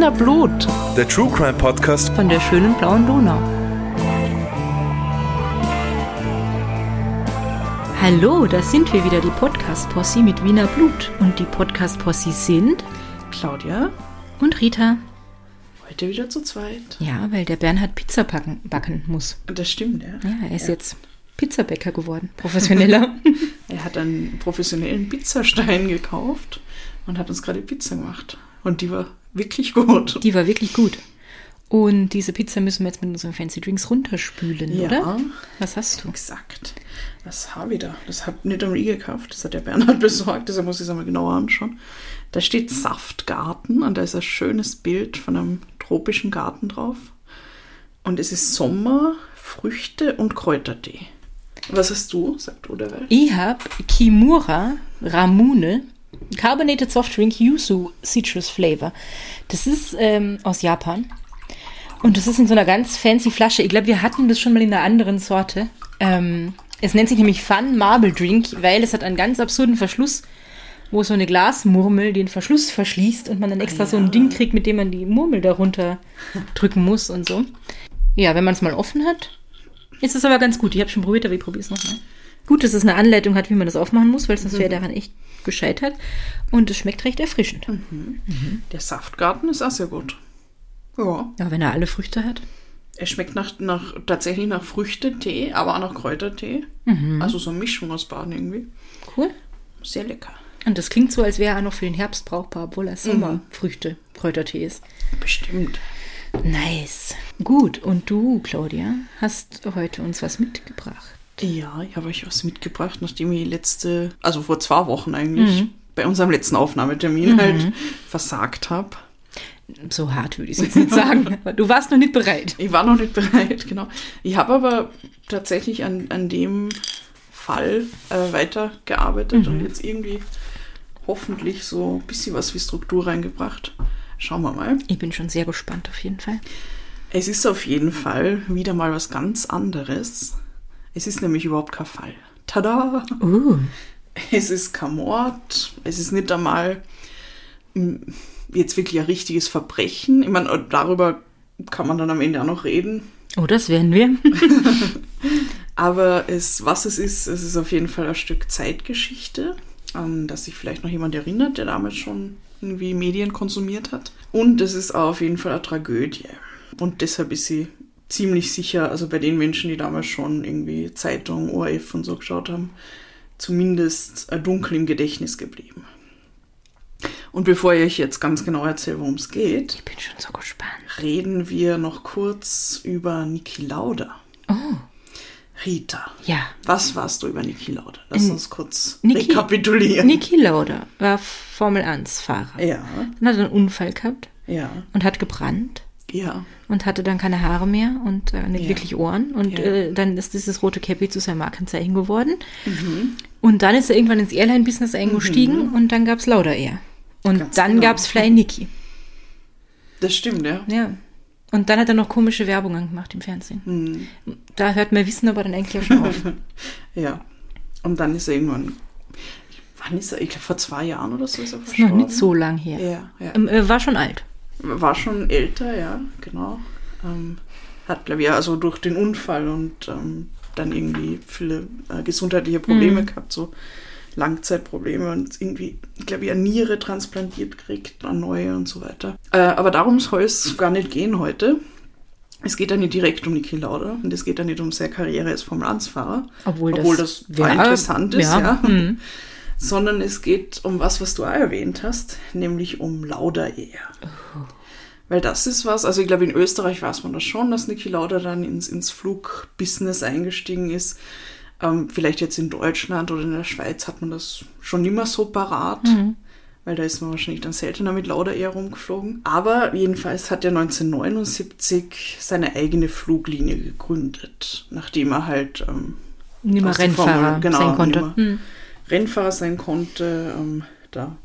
Wiener Blut Der True Crime Podcast von der schönen blauen Donau. Hallo, da sind wir wieder, die Podcast-Posse mit Wiener Blut. Und die Podcast-Posse sind Claudia, und Rita. heute wieder zu zweit. Ja, weil der Bernhard Pizza backen, backen muss. Das stimmt, ja. Ja, er ist jetzt Pizzabäcker geworden, professioneller. Er hat einen professionellen Pizzastein gekauft und hat uns gerade Pizza gemacht. Und die war wirklich gut. Die war wirklich gut. Und diese Pizza müssen wir jetzt mit unseren Fancy Drinks runterspülen, Ja. oder? Was hast du? Exakt. Was habe ich da? Das hat nicht am I gekauft, das hat der Bernhard besorgt, deshalb muss ich es einmal genauer anschauen. Da steht Saftgarten und da ist ein schönes Bild von einem tropischen Garten drauf. Und es ist Sommer, Früchte und Kräutertee. Was hast du? Sagt du derweil. Ich habe Kimura Ramune Carbonated Soft Drink Yuzu Citrus Flavor. Das ist ähm, aus Japan. Und das ist in so einer ganz fancy Flasche. Ich glaube, wir hatten das schon mal in einer anderen Sorte. Ähm, es nennt sich nämlich Fun Marble Drink, weil es hat einen ganz absurden Verschluss, wo so eine Glasmurmel den Verschluss verschließt und man dann extra so ein Ding kriegt, mit dem man die Murmel darunter drücken muss und so. Ja, wenn man es mal offen hat, ist es aber ganz gut. Ich habe schon probiert, aber ich probiere es nochmal. Gut, dass es eine Anleitung hat, wie man das aufmachen muss, weil sonst wäre daran echt gescheitert. Und es schmeckt recht erfrischend. Der Saftgarten ist auch sehr gut. Ja. Ja, wenn er alle Früchte hat. Er schmeckt nach, nach, tatsächlich nach Früchtetee, aber auch nach Kräutertee. Also so eine Mischung aus beiden irgendwie. Cool. Sehr lecker. Und das klingt so, als wäre er noch für den Herbst brauchbar, obwohl er Sommerfrüchte, Kräutertee ist. Bestimmt. Nice. Gut, und du, Claudia, hast heute uns was mitgebracht. Ja, ich habe euch was mitgebracht, nachdem ich letzte, also vor zwei Wochen eigentlich, bei unserem letzten Aufnahmetermin halt versagt habe. So hart würde ich es jetzt nicht sagen. aber Du warst noch nicht bereit. Ich war noch nicht bereit, genau. Ich habe aber tatsächlich an, an dem Fall äh, weitergearbeitet und jetzt irgendwie hoffentlich so ein bisschen was wie Struktur reingebracht. Schauen wir mal. Ich bin schon sehr gespannt auf jeden Fall. Es ist auf jeden Fall wieder mal was ganz anderes. Es ist nämlich überhaupt kein Fall. Tada! Uh, Es ist kein Mord. Es ist nicht einmal mm, jetzt wirklich ein richtiges Verbrechen. Ich meine, darüber kann man dann am Ende auch noch reden. oh, das werden wir. Aber es, was es ist, es ist auf jeden Fall ein Stück Zeitgeschichte, an das sich vielleicht noch jemand erinnert, der damals schon irgendwie Medien konsumiert hat. Und es ist auch auf jeden Fall eine Tragödie. Und deshalb ist sie ziemlich sicher, also bei den Menschen, die damals schon irgendwie Zeitung, ORF und so geschaut haben, zumindest äh, dunkel im Gedächtnis geblieben. Und bevor ich euch jetzt ganz genau erzähle, worum es geht, Ich bin schon so gespannt. reden wir noch kurz über Niki Lauda. Oh, Rita. ja. Was warst du über Niki Lauda? Lass Ähm, uns kurz Niki- rekapitulieren. Niki Lauda war Formel-1-Fahrer. Ja, Dann hat er einen Unfall gehabt ja, und hat gebrannt ja. und hatte dann keine Haare mehr und äh, nicht Ja. wirklich Ohren. Und Ja. äh, dann ist dieses rote Cappy zu seinem Markenzeichen geworden. Mhm. Und dann ist er irgendwann ins Airline-Business eingestiegen und dann gab's Lauda Air. Und Ganz dann genau. gab's Fly Niki. Das stimmt, ja. Ja. Und dann hat er noch komische Werbungen gemacht im Fernsehen. Mhm. Da hört mein Wissen aber dann eigentlich auch schon auf. Ja. Und dann ist er irgendwann. Wann ist er? Ich glaube, vor zwei Jahren oder so ist er Ist noch verstorben. nicht so lang her. Ja, ja. Ähm, äh, war schon alt. War schon älter, ja, genau. Ähm, hat, glaube ich, ja, also durch den Unfall und ähm, dann irgendwie viele äh, gesundheitliche Probleme gehabt, so Langzeitprobleme und irgendwie, glaube, ich, eine Niere transplantiert kriegt, eine neue und so weiter. Äh, aber darum soll es gar nicht gehen heute. Es geht ja nicht direkt um Niki Lauda und es geht ja nicht um seine Karriere als Formel-1-Fahrer, Obwohl das obwohl das, wär- zwar interessant ist, ja, ja. mhm. Sondern es geht um was, was du auch erwähnt hast, nämlich um Lauda Air. Weil das ist was, also ich glaube in Österreich weiß man das schon, dass Niki Lauda dann ins, ins Flugbusiness eingestiegen ist. Ähm, vielleicht jetzt in Deutschland oder in der Schweiz hat man das schon immer so parat, weil da ist man wahrscheinlich dann seltener mit Lauda Air rumgeflogen. Aber jedenfalls hat er 1979 seine eigene Fluglinie gegründet, nachdem er halt ähm, Nicht mehr Rennfahrer Formel- genau, sein konnte. nicht mehr Hm. Rennfahrer sein konnte, ähm, da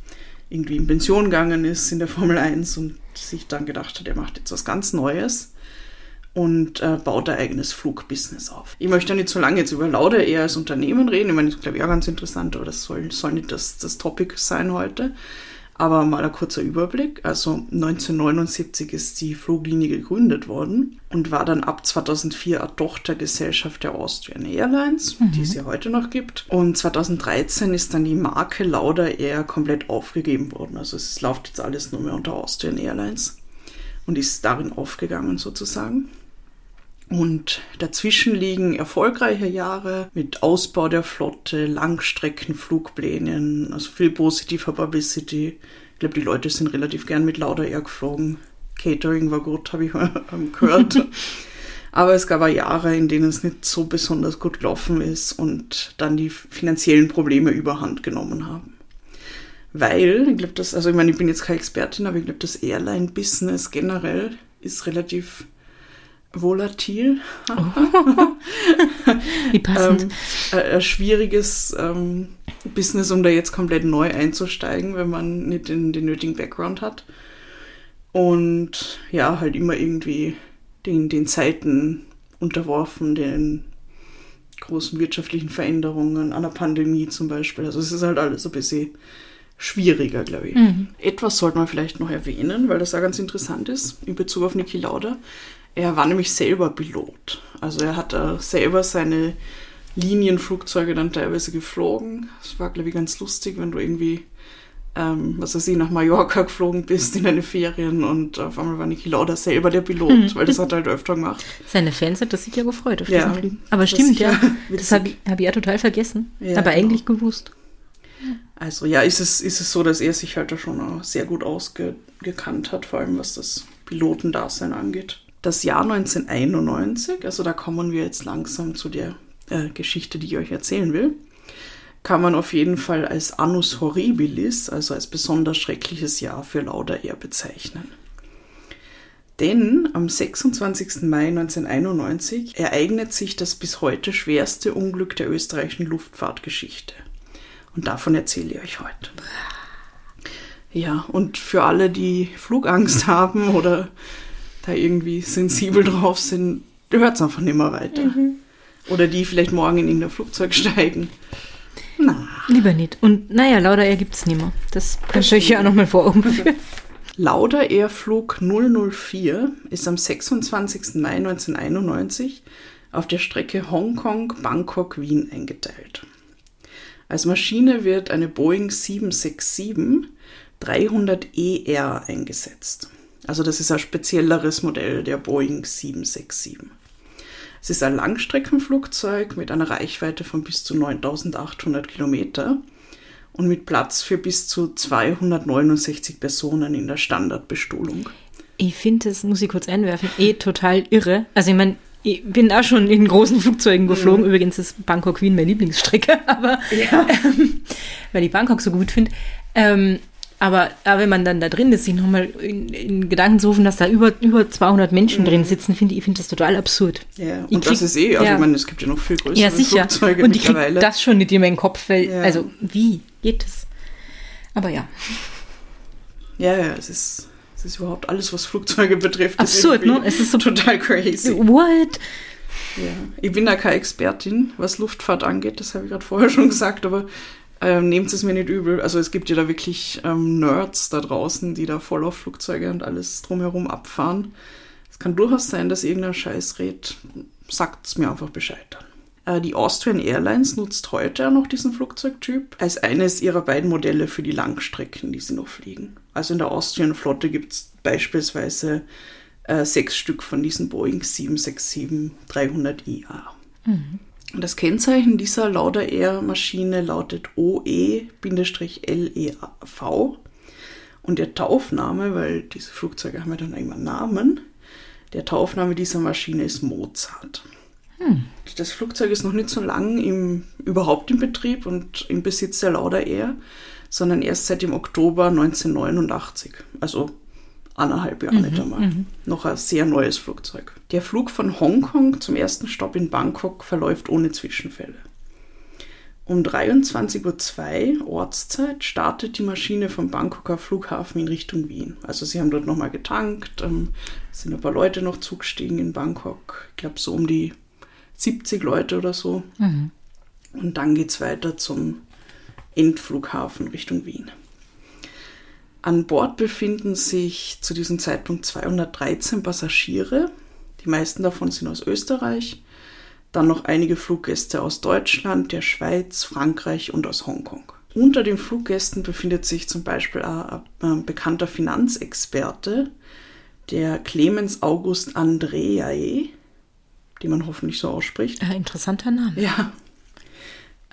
irgendwie in Pension gegangen ist in der Formel 1 und sich dann gedacht hat, er macht jetzt was ganz Neues und äh, baut ein eigenes Flugbusiness auf. Ich möchte nicht so lange jetzt über Lauda eher als Unternehmen reden. Ich meine, das ist, glaube ich, auch ganz interessant, aber das soll, soll nicht das, das Topic sein heute. Aber mal ein kurzer Überblick. Also 1979 ist die Fluglinie gegründet worden und war dann ab 2004 eine Tochtergesellschaft der Austrian Airlines, die es ja heute noch gibt. Und 2013 ist dann die Marke Lauda Air komplett aufgegeben worden. Also es läuft jetzt alles nur mehr unter Austrian Airlines und ist darin aufgegangen sozusagen. Und dazwischen liegen erfolgreiche Jahre mit Ausbau der Flotte, Langstreckenflugplänen, also viel positiver Publicity. Ich glaube, die Leute sind relativ gern mit Lauda Air geflogen. Catering war gut, habe ich mal gehört. Aber es gab auch Jahre, in denen es nicht so besonders gut gelaufen ist und dann die finanziellen Probleme überhand genommen haben. Weil, ich glaube, das, also ich meine, ich bin jetzt keine Expertin, aber ich glaube, das Airline-Business generell ist relativ volatil. Wie passend. ähm, ein schwieriges ähm, Business, um da jetzt komplett neu einzusteigen, wenn man nicht den, den nötigen Background hat. Und ja, halt immer irgendwie den, den Zeiten unterworfen, den großen wirtschaftlichen Veränderungen, einer Pandemie zum Beispiel. Also es ist halt alles ein bisschen schwieriger, glaube ich. Mhm. Etwas sollte man vielleicht noch erwähnen, weil das auch ganz interessant ist in Bezug auf Niki Lauda. Er war nämlich selber Pilot. Also er hat äh, selber seine Linienflugzeuge dann teilweise geflogen. Das war, glaube ich, ganz lustig, wenn du irgendwie, ähm, was weiß ich, nach Mallorca geflogen bist in deine Ferien und auf einmal war Niki Lauda selber der Pilot, mhm. weil das hat er halt öfter gemacht. Seine Fans hat das sicher gefreut auf Ja, diesen Flug. Aber stimmt, ja. ja Das habe ich, hab ich ja total vergessen. Ja, aber genau. eigentlich gewusst. Also ja, ist es, ist es so, dass er sich halt da schon auch sehr gut ausgekannt hat, vor allem was das Pilotendasein angeht. Das Jahr 1991, also da kommen wir jetzt langsam zu der äh, Geschichte, die ich euch erzählen will, kann man auf jeden Fall als Annus Horribilis, also als besonders schreckliches Jahr für Lauda Air bezeichnen. Denn am 26. Mai 1991 ereignet sich das bis heute schwerste Unglück der österreichischen Luftfahrtgeschichte. Und davon erzähle ich euch heute. Ja, und für alle, die Flugangst haben oder da irgendwie sensibel drauf sind, hört es einfach nicht mehr weiter. Oder die vielleicht morgen in irgendein Flugzeug steigen. Na, Lieber nicht. Und naja, Lauda Air gibt es nicht mehr. Das könnt ihr euch ja auch nochmal vor Augen führen. Lauda Air Flug 004 ist am 26. Mai 1991 auf der Strecke Hongkong-Bangkok-Wien eingeteilt. Als Maschine wird eine Boeing 767 300ER eingesetzt. Also das ist ein spezielleres Modell der Boeing 767. Es ist ein Langstreckenflugzeug mit einer Reichweite von bis zu 9800 Kilometer und mit Platz für bis zu 269 Personen in der Standardbestuhlung. Ich finde, das muss ich kurz einwerfen, eh total irre. Also ich meine, ich bin auch schon in großen Flugzeugen geflogen. Übrigens ist Bangkok Wien meine Lieblingsstrecke, aber Ja. ähm, weil ich Bangkok so gut finde. Ähm, aber, aber wenn man dann da drin ist, sich nochmal in, in Gedanken zu rufen, dass da über, über 200 Menschen drin sitzen, finde ich, finde das total absurd. Ja, Ich und das krieg- ist eh, also ja. ich meine, es gibt ja noch viel größere Ja, sicher. Flugzeuge Und ich kriege mittlerweile. das schon nicht in meinen Kopf, weil, Ja. also wie geht das? Aber ja, Ja, ja, es ist, es ist überhaupt alles, was Flugzeuge betrifft. Absurd, ne? Es ist so- total crazy. what? Ja. Ich bin da keine Expertin, was Luftfahrt angeht, das habe ich gerade vorher schon gesagt, aber ähm, nehmt es mir nicht übel. Also es gibt ja da wirklich ähm, Nerds da draußen, die da voll auf Flugzeuge und alles drumherum abfahren. Es kann durchaus sein, dass irgendein Scheiß redet. Sagt es mir einfach Bescheid dann. Äh, die Austrian Airlines nutzt heute noch diesen Flugzeugtyp als eines ihrer beiden Modelle für die Langstrecken, die sie noch fliegen. Also in der Austrian Flotte gibt es beispielsweise äh, sechs Stück von diesen Boeing 767-300IA. Und Das Kennzeichen dieser Lauda Air Maschine lautet OE-LEV und der Taufname, weil diese Flugzeuge haben ja dann irgendwann Namen, der Taufname dieser Maschine ist Mozart. Das Flugzeug ist noch nicht so lang im, überhaupt im Betrieb und im Besitz der Lauda Air, sondern erst seit dem Oktober 1989. Also anderthalb Jahre nicht einmal. Noch ein sehr neues Flugzeug. Der Flug von Hongkong zum ersten Stopp in Bangkok verläuft ohne Zwischenfälle. Um 23.02 Uhr Ortszeit startet die Maschine vom Bangkoker Flughafen in Richtung Wien. Also sie haben dort nochmal getankt, ähm, sind ein paar Leute noch zugestiegen in Bangkok. Ich glaube so um die 70 Leute oder so. Und dann geht es weiter zum Endflughafen Richtung Wien. An Bord befinden sich zu diesem Zeitpunkt 213 Passagiere. Die meisten davon sind aus Österreich. Dann noch einige Fluggäste aus Deutschland, der Schweiz, Frankreich und aus Hongkong. Unter den Fluggästen befindet sich zum Beispiel ein, bekannter Finanzexperte, der Clemens August Andreae, die man hoffentlich so ausspricht. Ein interessanter Name. Ja.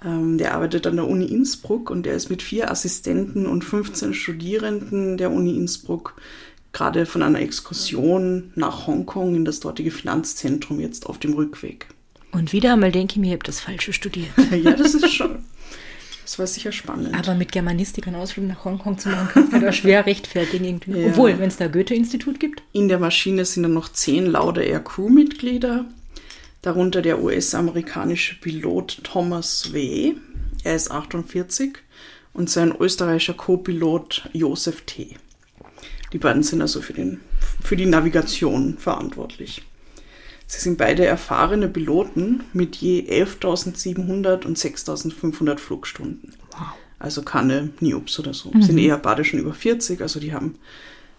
Ähm, der arbeitet an der Uni Innsbruck und der ist mit vier Assistenten und 15 Studierenden der Uni Innsbruck gerade von einer Exkursion nach Hongkong in das dortige Finanzzentrum jetzt auf dem Rückweg. Und wieder einmal denke ich mir, ihr habt das Falsche studiert. ja, das ist schon. Das war sicher spannend. Aber mit Germanistik einen Ausflug nach Hongkong zu machen, kannst du da schwer rechtfertigen irgendwie. Ja. Obwohl, wenn es da Goethe-Institut gibt. In der Maschine sind dann noch zehn Lauda Air Crew-Mitglieder, darunter der US-amerikanische Pilot Thomas W. Er ist 48 und sein österreichischer Co-Pilot Josef T. Die beiden sind also für, den, für die Navigation verantwortlich. Sie sind beide erfahrene Piloten mit je 11.700 und 6.500 Flugstunden. Wow. Also keine Niops oder so. Sind eher beide schon über 40, also die haben,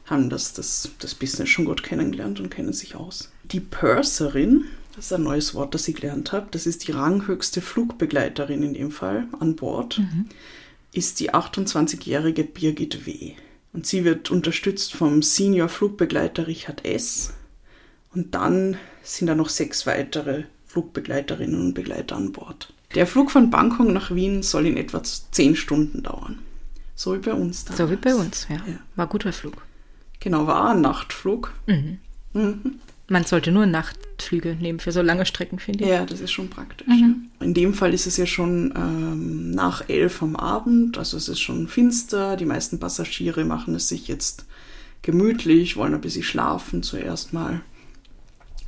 haben das, das, das Business schon gut kennengelernt und kennen sich aus. Die Purserin, das ist ein neues Wort, das ich gelernt habe, das ist die ranghöchste Flugbegleiterin in dem Fall an Bord, ist die 28-jährige Birgit W. Und sie wird unterstützt vom Senior Flugbegleiter Richard S. Und dann sind da noch sechs weitere Flugbegleiterinnen und Begleiter an Bord. Der Flug von Bangkok nach Wien soll in etwa zehn Stunden dauern. So wie bei uns damals. So wie bei uns, ja. Ja. War guter Flug. Genau, war ein Nachtflug. Man sollte nur Nachtflüge nehmen für so lange Strecken, finde ich. Ja, das ist schon praktisch. ja. In dem Fall ist es ja schon ähm, nach elf am Abend, also es ist schon finster. Die meisten Passagiere machen es sich jetzt gemütlich, wollen ein bisschen schlafen zuerst mal.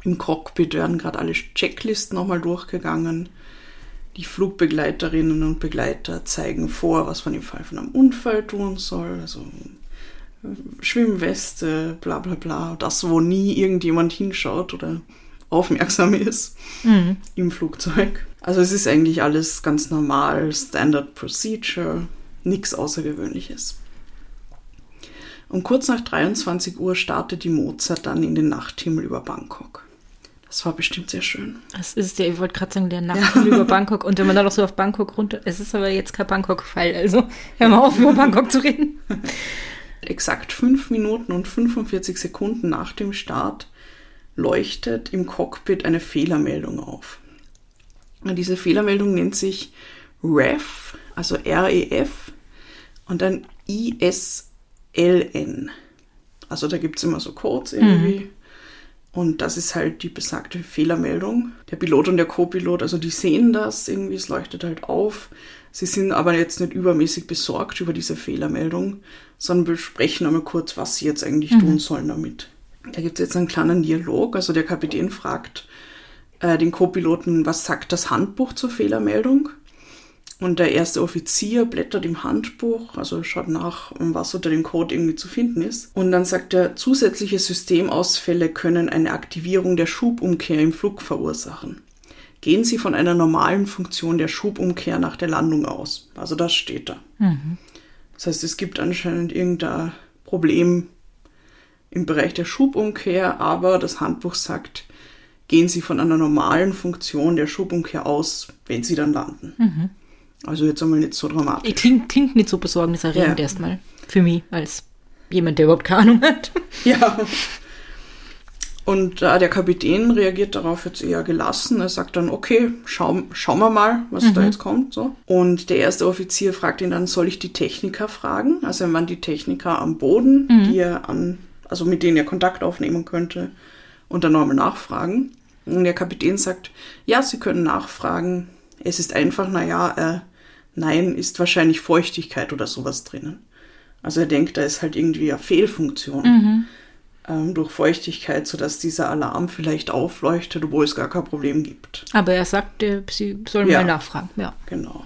Im Cockpit werden gerade alle Checklisten nochmal durchgegangen. Die Flugbegleiterinnen und Begleiter zeigen vor, was man im Fall von einem Unfall tun soll. Also Schwimmweste, bla bla bla. Das, wo nie irgendjemand hinschaut oder aufmerksam ist im Flugzeug. Also es ist eigentlich alles ganz normal, Standard Procedure, nichts Außergewöhnliches. Um kurz nach 23 Uhr startet die Mozart dann in den Nachthimmel über Bangkok. Das war bestimmt sehr schön. Das ist ja, ich wollte gerade sagen, der Nachtflug über Bangkok. Und wenn man dann noch so auf Bangkok runter. Es ist aber jetzt kein Bangkok-Fall, also hör mal auf, über Bangkok zu reden. Exakt fünf Minuten und 45 Sekunden nach dem Start leuchtet im Cockpit eine Fehlermeldung auf. Und diese Fehlermeldung nennt sich REF, also REF und dann ISLN. Also da gibt es immer so Codes irgendwie. Und das ist halt die besagte Fehlermeldung. Der Pilot und der Co-Pilot, also die sehen das irgendwie, es leuchtet halt auf. Sie sind aber jetzt nicht übermäßig besorgt über diese Fehlermeldung, sondern besprechen einmal kurz, was sie jetzt eigentlich tun sollen damit. Da gibt es jetzt einen kleinen Dialog. Also der Kapitän fragt äh, den Co-Piloten, was sagt das Handbuch zur Fehlermeldung? Und der erste Offizier blättert im Handbuch, also schaut nach, was unter dem Code irgendwie zu finden ist. Und dann sagt er, zusätzliche Systemausfälle können eine Aktivierung der Schubumkehr im Flug verursachen. Gehen Sie von einer normalen Funktion der Schubumkehr nach der Landung aus. Also das steht da. Das heißt, es gibt anscheinend irgendein Problem im Bereich der Schubumkehr, aber das Handbuch sagt, gehen Sie von einer normalen Funktion der Schubumkehr aus, wenn Sie dann landen. Also jetzt einmal nicht so dramatisch. Klingt, klingt nicht so besorgniserregend Ja. erstmal. Für mich, als jemand, der überhaupt keine Ahnung hat. Ja. Und äh, der Kapitän reagiert darauf jetzt eher gelassen. Er sagt dann, okay, schau, schauen wir mal, was da jetzt kommt. So. Und der erste Offizier fragt ihn dann, soll ich die Techniker fragen? Also er waren die Techniker am Boden, die er an, also mit denen er Kontakt aufnehmen könnte und dann nochmal nachfragen. Und der Kapitän sagt, ja, Sie können nachfragen. Es ist einfach, naja, äh, nein, ist wahrscheinlich Feuchtigkeit oder sowas drinnen. Also er denkt, da ist halt irgendwie eine Fehlfunktion ähm, durch Feuchtigkeit, sodass dieser Alarm vielleicht aufleuchtet, obwohl es gar kein Problem gibt. Aber er sagt, sie sollen Ja. mal nachfragen. Ja. Genau.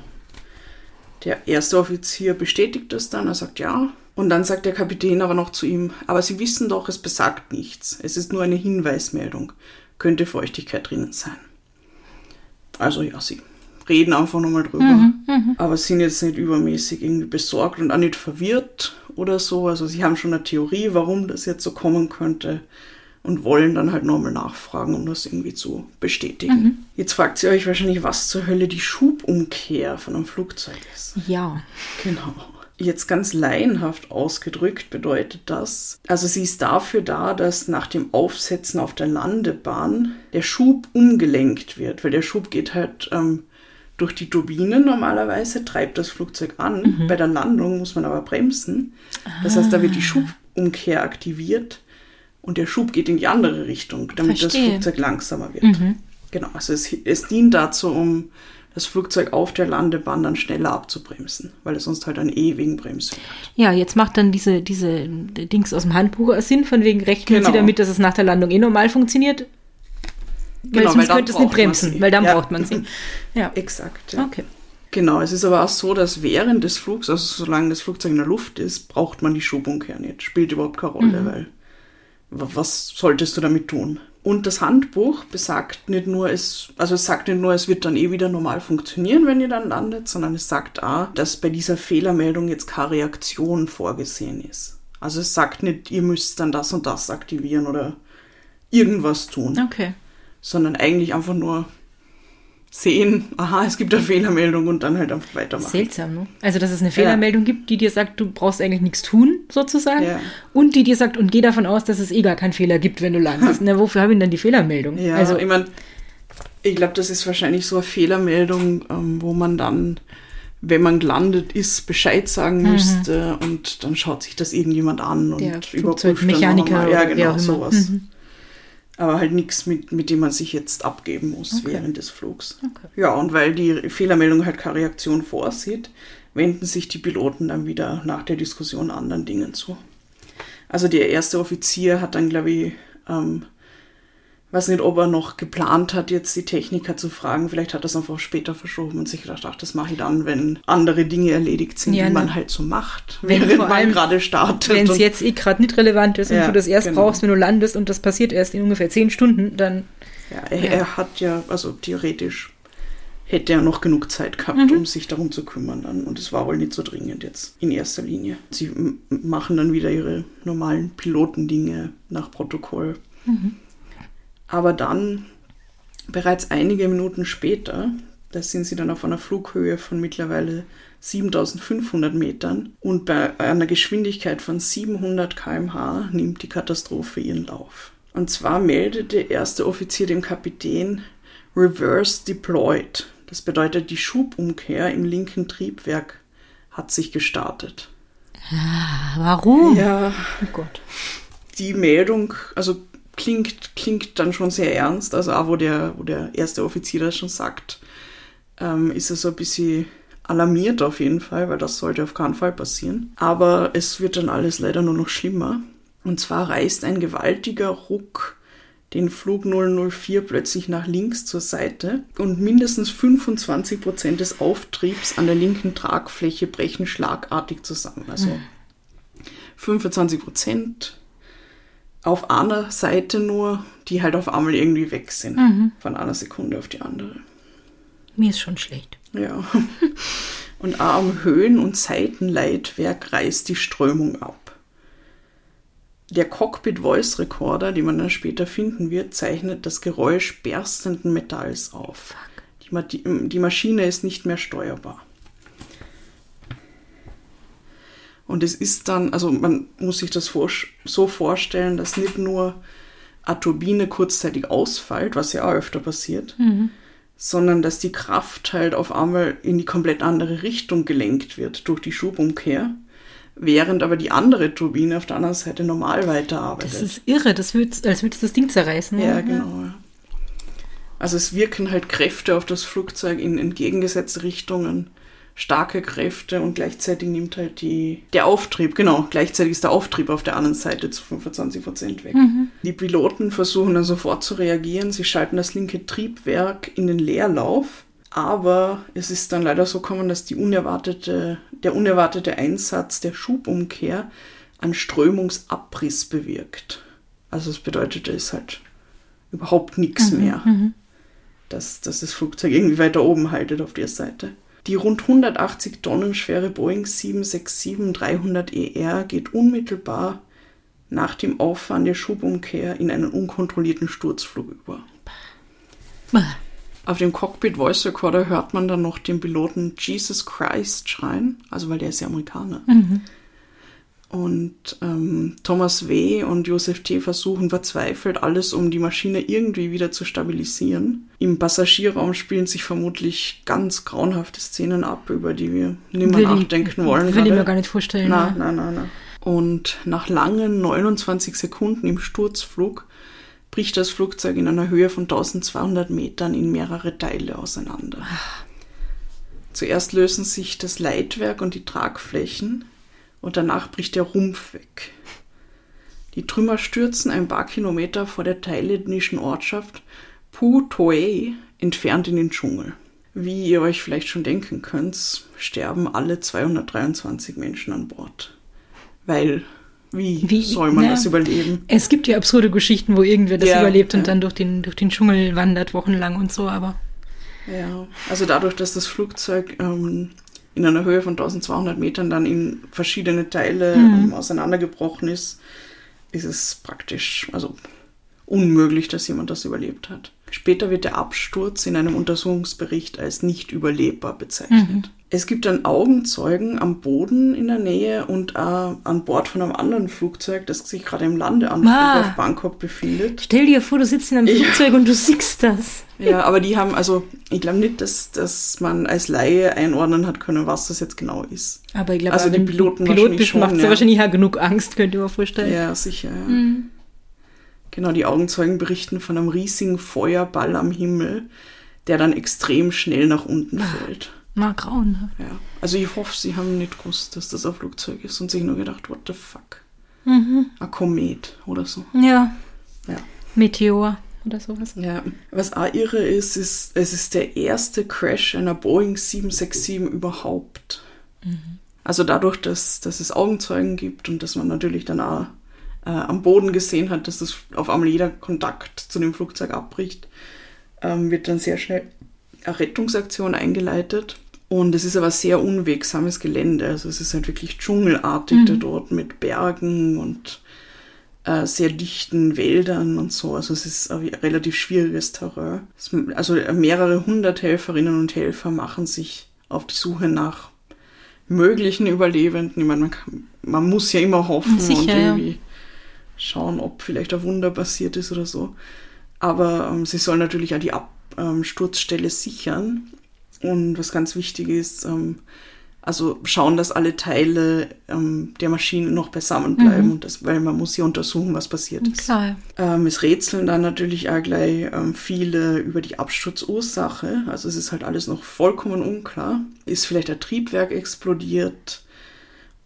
Der erste Offizier bestätigt das dann, er sagt ja. Und dann sagt der Kapitän aber noch zu ihm, aber Sie wissen doch, es besagt nichts. Es ist nur eine Hinweismeldung. Könnte Feuchtigkeit drinnen sein. Also ja, sie reden einfach nochmal drüber. Aber sind jetzt nicht übermäßig irgendwie besorgt und auch nicht verwirrt oder so. Also sie haben schon eine Theorie, warum das jetzt so kommen könnte und wollen dann halt nochmal nachfragen, um das irgendwie zu bestätigen. Jetzt fragt ihr euch wahrscheinlich, was zur Hölle die Schubumkehr von einem Flugzeug ist. Ja. Genau. Jetzt ganz laienhaft ausgedrückt bedeutet das, also sie ist dafür da, dass nach dem Aufsetzen auf der Landebahn der Schub umgelenkt wird, weil der Schub geht halt ähm, durch die Turbine normalerweise, treibt das Flugzeug an. Bei der Landung muss man aber bremsen. Das heißt, da wird die Schubumkehr aktiviert und der Schub geht in die andere Richtung, damit das Verstehe. Flugzeug langsamer wird. Genau, also es, es dient dazu, um das Flugzeug auf der Landebahn dann schneller abzubremsen, weil es sonst halt einen ewigen Bremsweg hat. Ja, jetzt macht dann diese, diese Dings aus dem Handbuch Sinn, von wegen rechnen Genau. Sie damit, dass es nach der Landung eh normal funktioniert. Weil Genau, sonst weil könnte es nicht bremsen, weil dann Ja. braucht man sie. Ja. Exakt, ja. Okay. Genau, es ist aber auch so, dass während des Flugs, also solange das Flugzeug in der Luft ist, braucht man die Schubumkehr nicht. Spielt überhaupt keine Rolle, weil wa- was solltest du damit tun? Und das Handbuch besagt nicht nur, es, also es sagt nicht nur, es wird dann eh wieder normal funktionieren, wenn ihr dann landet, sondern es sagt auch, dass bei dieser Fehlermeldung jetzt keine Reaktion vorgesehen ist. Also es sagt nicht, ihr müsst dann das und das aktivieren oder irgendwas tun Okay. Sondern eigentlich einfach nur sehen, aha, es gibt eine Fehlermeldung und dann halt einfach weitermachen. Seltsam, ne? Also, dass es eine Fehlermeldung gibt, die dir sagt, du brauchst eigentlich nichts tun, sozusagen. Ja. Und die dir sagt, und geh davon aus, dass es eh gar keinen Fehler gibt, wenn du landest. Na, wofür habe ich denn dann die Fehlermeldung? Ja, also, ich meine, ich glaube, das ist wahrscheinlich so eine Fehlermeldung, ähm, wo man dann, wenn man gelandet ist, Bescheid sagen müsste und dann schaut sich das irgendjemand an und Der überprüft dann noch Flugzeugmechaniker einmal. Ja, genau, auch immer. Aber halt nichts, mit, mit dem man sich jetzt abgeben muss während des Flugs. Okay. Ja, und weil die Fehlermeldung halt keine Reaktion vorsieht, wenden sich die Piloten dann wieder nach der Diskussion anderen Dingen zu. Also der erste Offizier hat dann, glaube ich, ähm, weiß nicht, ob er noch geplant hat, jetzt die Techniker zu fragen. Vielleicht hat er es einfach später verschoben und sich gedacht, ach, das mache ich dann, wenn andere Dinge erledigt sind, Ja, die ne. man halt so macht, Wenn während man gerade startet. wenn es jetzt eh gerade nicht relevant ist und Ja, du das erst genau. brauchst, wenn du landest und das passiert erst in ungefähr zehn Stunden, dann Ja, er, Ja. er hat ja, also theoretisch hätte er noch genug Zeit gehabt, Mhm. um sich darum zu kümmern dann. Und es war wohl nicht so dringend jetzt in erster Linie. Sie machen dann wieder ihre normalen Pilotendinge nach Protokoll. Mhm. Aber dann, bereits einige Minuten später, da sind sie dann auf einer Flughöhe von mittlerweile 7500 Metern und bei einer Geschwindigkeit von 700 km/h nimmt die Katastrophe ihren Lauf. Und zwar meldet der erste Offizier dem Kapitän Reverse Deployed. Das bedeutet, die Schubumkehr im linken Triebwerk hat sich gestartet. warum? Ja, Oh Gott. die Meldung, also klingt, klingt dann schon sehr ernst. Also auch wo der, wo der erste Offizier das schon sagt, ähm, ist er so ein bisschen alarmiert auf jeden Fall, weil das sollte auf keinen Fall passieren. Aber es wird dann alles leider nur noch schlimmer. Und zwar reißt ein gewaltiger Ruck den Flug 004 plötzlich nach links zur Seite und mindestens 25 Prozent des Auftriebs an der linken Tragfläche brechen schlagartig zusammen. Also 25 Prozent auf einer Seite nur, die halt auf einmal irgendwie weg sind. Von einer Sekunde auf die andere. Mir ist schon schlecht. Ja. Und auch am Höhen- und Seitenleitwerk reißt die Strömung ab. Der Cockpit Voice Recorder, den man dann später finden wird, zeichnet das Geräusch berstenden Metalls auf. Die, Ma die, die Maschine ist nicht mehr steuerbar. Und es ist dann, also man muss sich das vor, so vorstellen, dass nicht nur eine Turbine kurzzeitig ausfällt, was ja auch öfter passiert, sondern dass die Kraft halt auf einmal in die komplett andere Richtung gelenkt wird durch die Schubumkehr, während aber die andere Turbine auf der anderen Seite normal weiterarbeitet. Das ist irre, das wird, als würde es das Ding zerreißen. ja, oder? genau. Ja. Also es wirken halt Kräfte auf das Flugzeug in entgegengesetzte Richtungen, starke Kräfte und gleichzeitig nimmt halt die, der Auftrieb, genau, gleichzeitig ist der Auftrieb auf der anderen Seite zu 25 Prozent weg. Die Piloten versuchen dann sofort zu reagieren, sie schalten das linke Triebwerk in den Leerlauf, aber es ist dann leider so gekommen, dass die unerwartete, der unerwartete Einsatz der Schubumkehr einen Strömungsabriss bewirkt. Also es bedeutet, es ist halt überhaupt nichts mehr, dass, dass das Flugzeug irgendwie weiter oben haltet auf der Seite. Die rund 180 Tonnen schwere Boeing 767-300ER E geht unmittelbar nach dem Auffahren der Schubumkehr in einen unkontrollierten Sturzflug über. Auf dem Cockpit Voice Recorder hört man dann noch den Piloten Jesus Christ schreien, also weil der ist ja Amerikaner. Und ähm, Thomas W. und Josef T. versuchen verzweifelt alles, um die Maschine irgendwie wieder zu stabilisieren. Im Passagierraum spielen sich vermutlich ganz grauenhafte Szenen ab, über die wir nicht mehr nachdenken wollen. Will ich mir gerade. gar nicht vorstellen. Nein, nein, nein, nein. Und nach langen 29 Sekunden im Sturzflug bricht das Flugzeug in einer Höhe von 1200 Metern in mehrere Teile auseinander. Zuerst lösen sich das Leitwerk und die Tragflächen und danach bricht der Rumpf weg. Die Trümmer stürzen ein paar Kilometer vor der thailändischen Ortschaft Phu Toe entfernt in den Dschungel. Wie ihr euch vielleicht schon denken könnt, sterben alle 223 Menschen an Bord. Weil, wie, Wie- soll man ja. das überleben? Es gibt ja absurde Geschichten, wo irgendwer das Ja, überlebt und ja. dann durch den, durch den Dschungel wandert, wochenlang und so, aber Ja, also dadurch, dass das Flugzeug ähm, in einer Höhe von 1200 Metern dann in verschiedene Teile ähm, auseinandergebrochen ist, ist es praktisch, also unmöglich, dass jemand das überlebt hat. Später wird der Absturz in einem Untersuchungsbericht als nicht überlebbar bezeichnet. Es gibt dann Augenzeugen am Boden in der Nähe und äh, an Bord von einem anderen Flugzeug, das sich gerade im Landeanflug Ah. auf Bangkok befindet. stell dir vor, du sitzt in einem Ja. Flugzeug und du siehst das. Ja, aber die haben, also ich glaube nicht, dass, dass man als Laie einordnen hat können, was das jetzt genau ist. Aber ich glaube, Also die Piloten Pilot bist, macht ja. wahrscheinlich ja genug Angst, könnt ihr mir vorstellen. Ja, sicher. Ja. Genau, die Augenzeugen berichten von einem riesigen Feuerball am Himmel, der dann extrem schnell nach unten fällt. Na, grauenhaft. Ja. Also ich hoffe, sie haben nicht gewusst, dass das ein Flugzeug ist und sich nur gedacht, what the fuck. Mhm. Ein Komet oder so. Ja, Ja. Meteor oder sowas. Ja, was auch irre ist, ist, es ist der erste Crash einer Boeing 767 überhaupt. Also dadurch, dass, dass es Augenzeugen gibt und dass man natürlich dann auch äh, am Boden gesehen hat, dass das auf einmal jeder Kontakt zu dem Flugzeug abbricht, ähm, wird dann sehr schnell eine Rettungsaktion eingeleitet. Und es ist aber sehr unwegsames Gelände. Also es ist halt wirklich dschungelartig da dort mit Bergen und äh, sehr dichten Wäldern und so. Also es ist ein relativ schwieriges Terrain. Es, also mehrere hundert Helferinnen und Helfer machen sich auf die Suche nach möglichen Überlebenden. Ich meine, man, kann, man muss ja immer hoffen Sicher, und irgendwie schauen, ob vielleicht ein Wunder passiert ist oder so. Aber ähm, sie sollen natürlich auch die Absturzstelle sichern. Und was ganz wichtig ist, ähm, also schauen, dass alle Teile ähm, der Maschine noch beisammen bleiben, und das, weil man muss ja untersuchen, was passiert ist. Klar. Ähm, es rätseln dann natürlich auch gleich ähm, viele über die Absturzursache. Also es ist halt alles noch vollkommen unklar. Ist vielleicht ein Triebwerk explodiert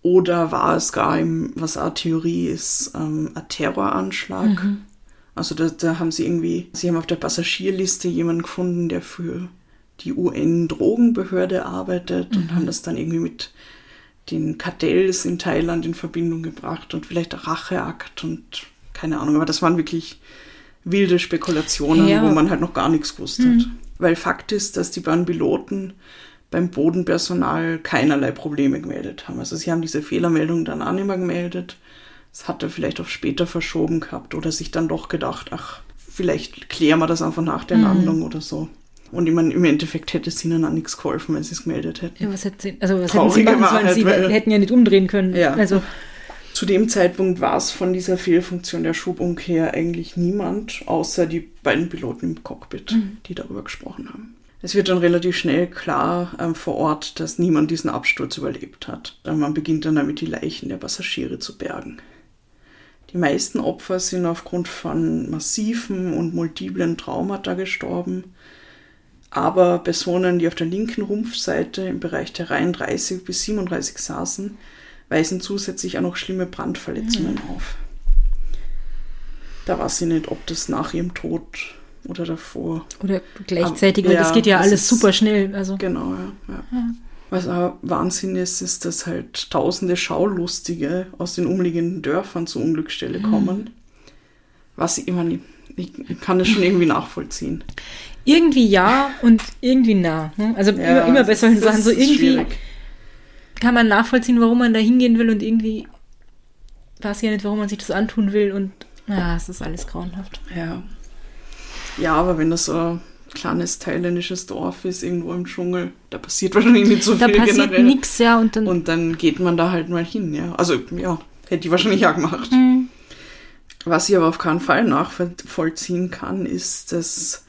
oder war es gar, im, was auch Theorie ist, ähm, ein Terroranschlag? Also da, da haben sie irgendwie, sie haben auf der Passagierliste jemanden gefunden, der für die UN-Drogenbehörde arbeitet und haben das dann irgendwie mit den Kartells in Thailand in Verbindung gebracht und vielleicht ein Racheakt und keine Ahnung, aber das waren wirklich wilde Spekulationen, Ja. wo man halt noch gar nichts gewusst hat. Weil Fakt ist, dass die beiden Piloten beim Bodenpersonal keinerlei Probleme gemeldet haben. Also sie haben diese Fehlermeldung dann auch nicht mehr gemeldet. Das hat er vielleicht auf später verschoben gehabt oder sich dann doch gedacht, ach, vielleicht klären wir das einfach nach der Landung oder so. Und ich meine, im Endeffekt hätte es ihnen auch nichts geholfen, wenn sie es gemeldet hätten. Ja, was hätten sie, also was hätten sie machen sollen? Sie weil- hätten ja nicht umdrehen können. Ja. Also, Zu dem Zeitpunkt war es von dieser Fehlfunktion der Schubumkehr eigentlich niemand, außer die beiden Piloten im Cockpit, die darüber gesprochen haben. Es wird dann relativ schnell klar ähm, vor Ort, dass niemand diesen Absturz überlebt hat. Äh, Man beginnt dann damit, die Leichen der Passagiere zu bergen. Die meisten Opfer sind aufgrund von massiven und multiplen Traumata gestorben. Aber Personen, die auf der linken Rumpfseite im Bereich der Reihen 30 bis 37 saßen, weisen zusätzlich auch noch schlimme Brandverletzungen auf. Da weiß ich nicht, ob das nach ihrem Tod oder davor. oder gleichzeitig, weil Ja, das geht ja das alles ist- super schnell. Also, Genau, ja. ja. Was auch Wahnsinn ist, ist, dass halt tausende Schaulustige aus den umliegenden Dörfern zur Unglücksstelle kommen. Was ich, ich meine, ich kann das schon irgendwie nachvollziehen. Irgendwie ja und irgendwie na. ne? Also Ja, immer, immer bei solchen Sachen. So irgendwie schwierig. kann man nachvollziehen, warum man da hingehen will und irgendwie weiß ja nicht, warum man sich das antun will und ja, es ist alles grauenhaft. Ja. Ja, aber wenn das so ein kleines thailändisches Dorf ist, irgendwo im Dschungel, da passiert wahrscheinlich nicht so Da viel passiert generell. nichts, ja, und dann Und dann geht man da halt mal hin, ja. Also, ja, hätte ich wahrscheinlich auch gemacht. Hm. Was ich aber auf keinen Fall nachvollziehen kann, ist, dass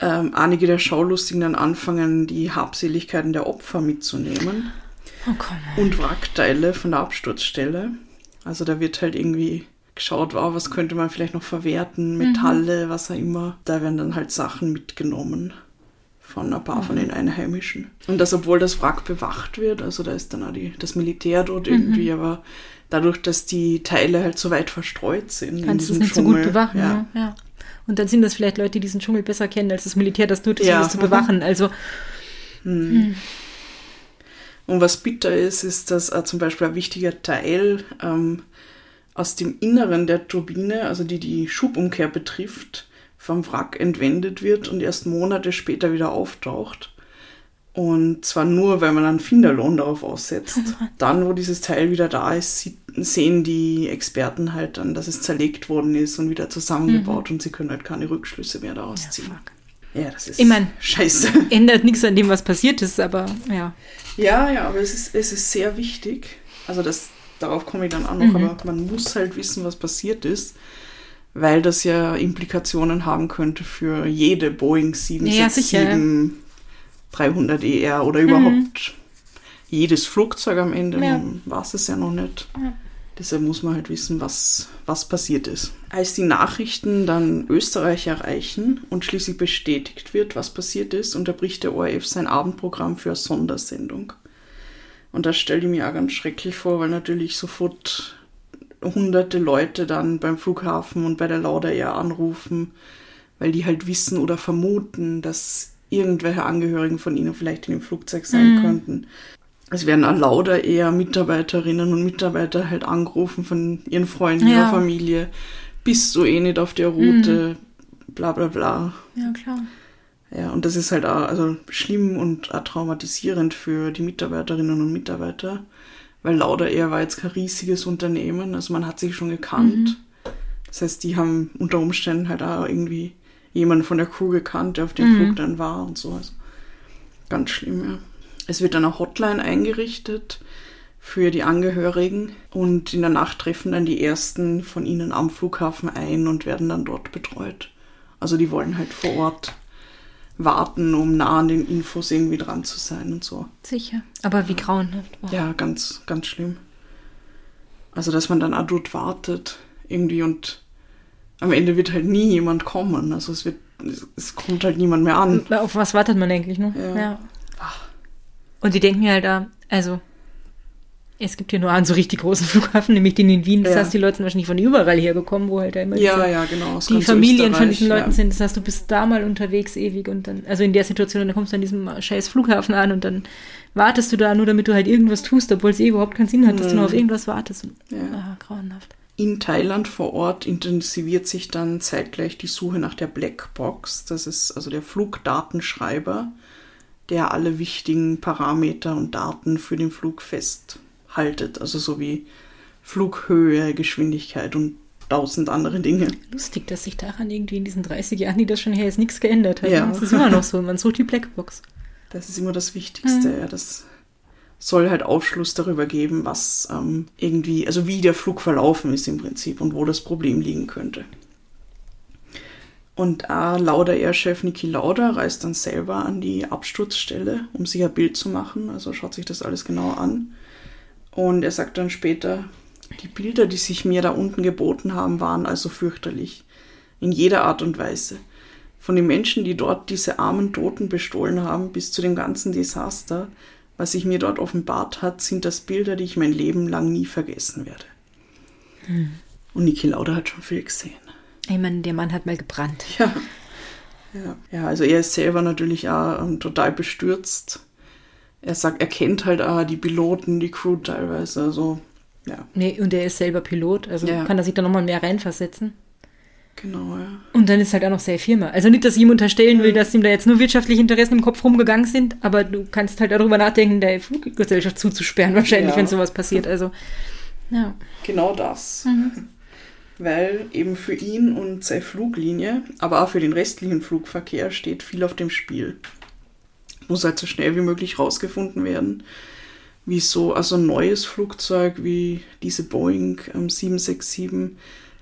ähm, einige der Schaulustigen dann anfangen, die Habseligkeiten der Opfer mitzunehmen oh komm. und Wrackteile von der Absturzstelle. Also da wird halt irgendwie geschaut, wow, was könnte man vielleicht noch verwerten, Metalle, was auch immer. Da werden dann halt Sachen mitgenommen von ein paar von den Einheimischen. Und das, obwohl das Wrack bewacht wird, also da ist dann auch die, das Militär dort irgendwie, aber dadurch, dass die Teile halt so weit verstreut sind. in Kannst du es nicht so gut Dschungel, bewachen, ja. ja. ja. Und dann sind das vielleicht Leute, die diesen Dschungel besser kennen, als das Militär das tut, das Ja. alles zu bewachen. Also, Und was bitter ist, ist, dass äh, zum Beispiel ein wichtiger Teil ähm, aus dem Inneren der Turbine, also die die Schubumkehr betrifft, vom Wrack entwendet wird und erst Monate später wieder auftaucht. Und zwar nur, weil man einen Finderlohn darauf aussetzt. Dann, wo dieses Teil wieder da ist, sehen die Experten halt dann, dass es zerlegt worden ist und wieder zusammengebaut und sie können halt keine Rückschlüsse mehr daraus ziehen. Ja, das ist Ich mein- scheiße. ändert nichts an dem, was passiert ist, aber ja. Ja, ja, aber es ist, es ist sehr wichtig. Also das, darauf komme ich dann auch noch, Mhm. aber man muss halt wissen, was passiert ist, weil das ja Implikationen haben könnte für jede Boeing Ja, sicher, ja. 767 300 ER oder überhaupt jedes Flugzeug am Ende. Ja. Weiß es ja noch nicht. Ja. Deshalb muss man halt wissen, was, was passiert ist. Als die Nachrichten dann Österreich erreichen und schließlich bestätigt wird, was passiert ist, unterbricht der ORF sein Abendprogramm für eine Sondersendung. Und das stelle ich mir auch ganz schrecklich vor, weil natürlich sofort hunderte Leute dann beim Flughafen und bei der Lauda Air anrufen, weil die halt wissen oder vermuten, dass irgendwelche Angehörigen von ihnen vielleicht in dem Flugzeug sein könnten. Es werden auch lauter eher Mitarbeiterinnen und Mitarbeiter halt angerufen von ihren Freunden, Ja. ihrer Familie. Bist du eh nicht auf der Route? Bla bla bla. Ja, klar. Ja, und das ist halt auch also schlimm und auch traumatisierend für die Mitarbeiterinnen und Mitarbeiter, weil Lauda Air war jetzt kein riesiges Unternehmen, also man hat sich schon gekannt. Das heißt, die haben unter Umständen halt auch irgendwie jemanden von der Crew gekannt, der auf dem Flug dann war und so. Also ganz schlimm, ja. Es wird dann eine Hotline eingerichtet für die Angehörigen und in der Nacht treffen dann die ersten von ihnen am Flughafen ein und werden dann dort betreut. Also die wollen halt vor Ort warten, um nah an den Infos irgendwie dran zu sein und so. Sicher. Aber wie grauenhaft. Oh. Ja, ganz, ganz schlimm. Also, dass man dann dort wartet irgendwie und am Ende wird halt nie jemand kommen. Also es wird, es kommt halt niemand mehr an. Auf was wartet man eigentlich noch? Ja. Und die denken halt da, also, es gibt hier nur einen so richtig großen Flughafen, nämlich den in Wien. Das Ja. heißt, die Leute sind wahrscheinlich von überall hergekommen, wo halt da immer Ja, diese- ja, genau. die Familien von diesen Leuten ja. sind. Das heißt, du bist da mal unterwegs ewig und dann, also in der Situation, dann kommst du an diesem scheiß Flughafen an und dann wartest du da nur, damit du halt irgendwas tust, obwohl es eh überhaupt keinen Sinn hat, dass du nur auf irgendwas wartest. Und, Mhm. Ja. Ah, grauenhaft. In Thailand vor Ort intensiviert sich dann zeitgleich die Suche nach der Blackbox. Das ist also der Flugdatenschreiber, der alle wichtigen Parameter und Daten für den Flug festhaltet. Also so wie Flughöhe, Geschwindigkeit und tausend andere Dinge. Lustig, dass sich daran irgendwie in diesen 30 Jahren, die das schon her ist, nichts geändert hat. Ja. ne? Es ist immer noch so. Man sucht die Blackbox. Das ist immer das Wichtigste. Ja, das soll halt Aufschluss darüber geben, was ähm, irgendwie, also wie der Flug verlaufen ist im Prinzip und wo das Problem liegen könnte. Und A, Lauda Air-Chef Niki Lauda reist dann selber an die Absturzstelle, um sich ein Bild zu machen. Also schaut sich das alles genau an. Und er sagt dann später, die Bilder, die sich mir da unten geboten haben, waren also fürchterlich. In jeder Art und Weise. Von den Menschen, die dort diese armen Toten bestohlen haben, bis zu dem ganzen Desaster, was sich mir dort offenbart hat, sind das Bilder, die ich mein Leben lang nie vergessen werde. Und Niki Lauda hat schon viel gesehen. Ich meine, der Mann hat mal gebrannt. Ja. Ja, ja also er ist selber natürlich auch ähm, total bestürzt. Er sagt, er kennt halt auch die Piloten, die Crew teilweise. Also, ja. Nee, und er ist selber Pilot, also Ja. kann er sich da nochmal mehr reinversetzen. Genau, ja. Und dann ist halt auch noch sehr Firma. Also nicht, dass ich ihm unterstellen will, dass ihm da jetzt nur wirtschaftliche Interessen im Kopf rumgegangen sind, aber du kannst halt darüber nachdenken, der Fluggesellschaft zuzusperren, wahrscheinlich, Ja. wenn sowas passiert. Also, ja. Genau das. Weil eben für ihn und seine Fluglinie, aber auch für den restlichen Flugverkehr steht viel auf dem Spiel. Muss halt so schnell wie möglich rausgefunden werden, wie so also ein neues Flugzeug wie diese Boeing ähm, 767,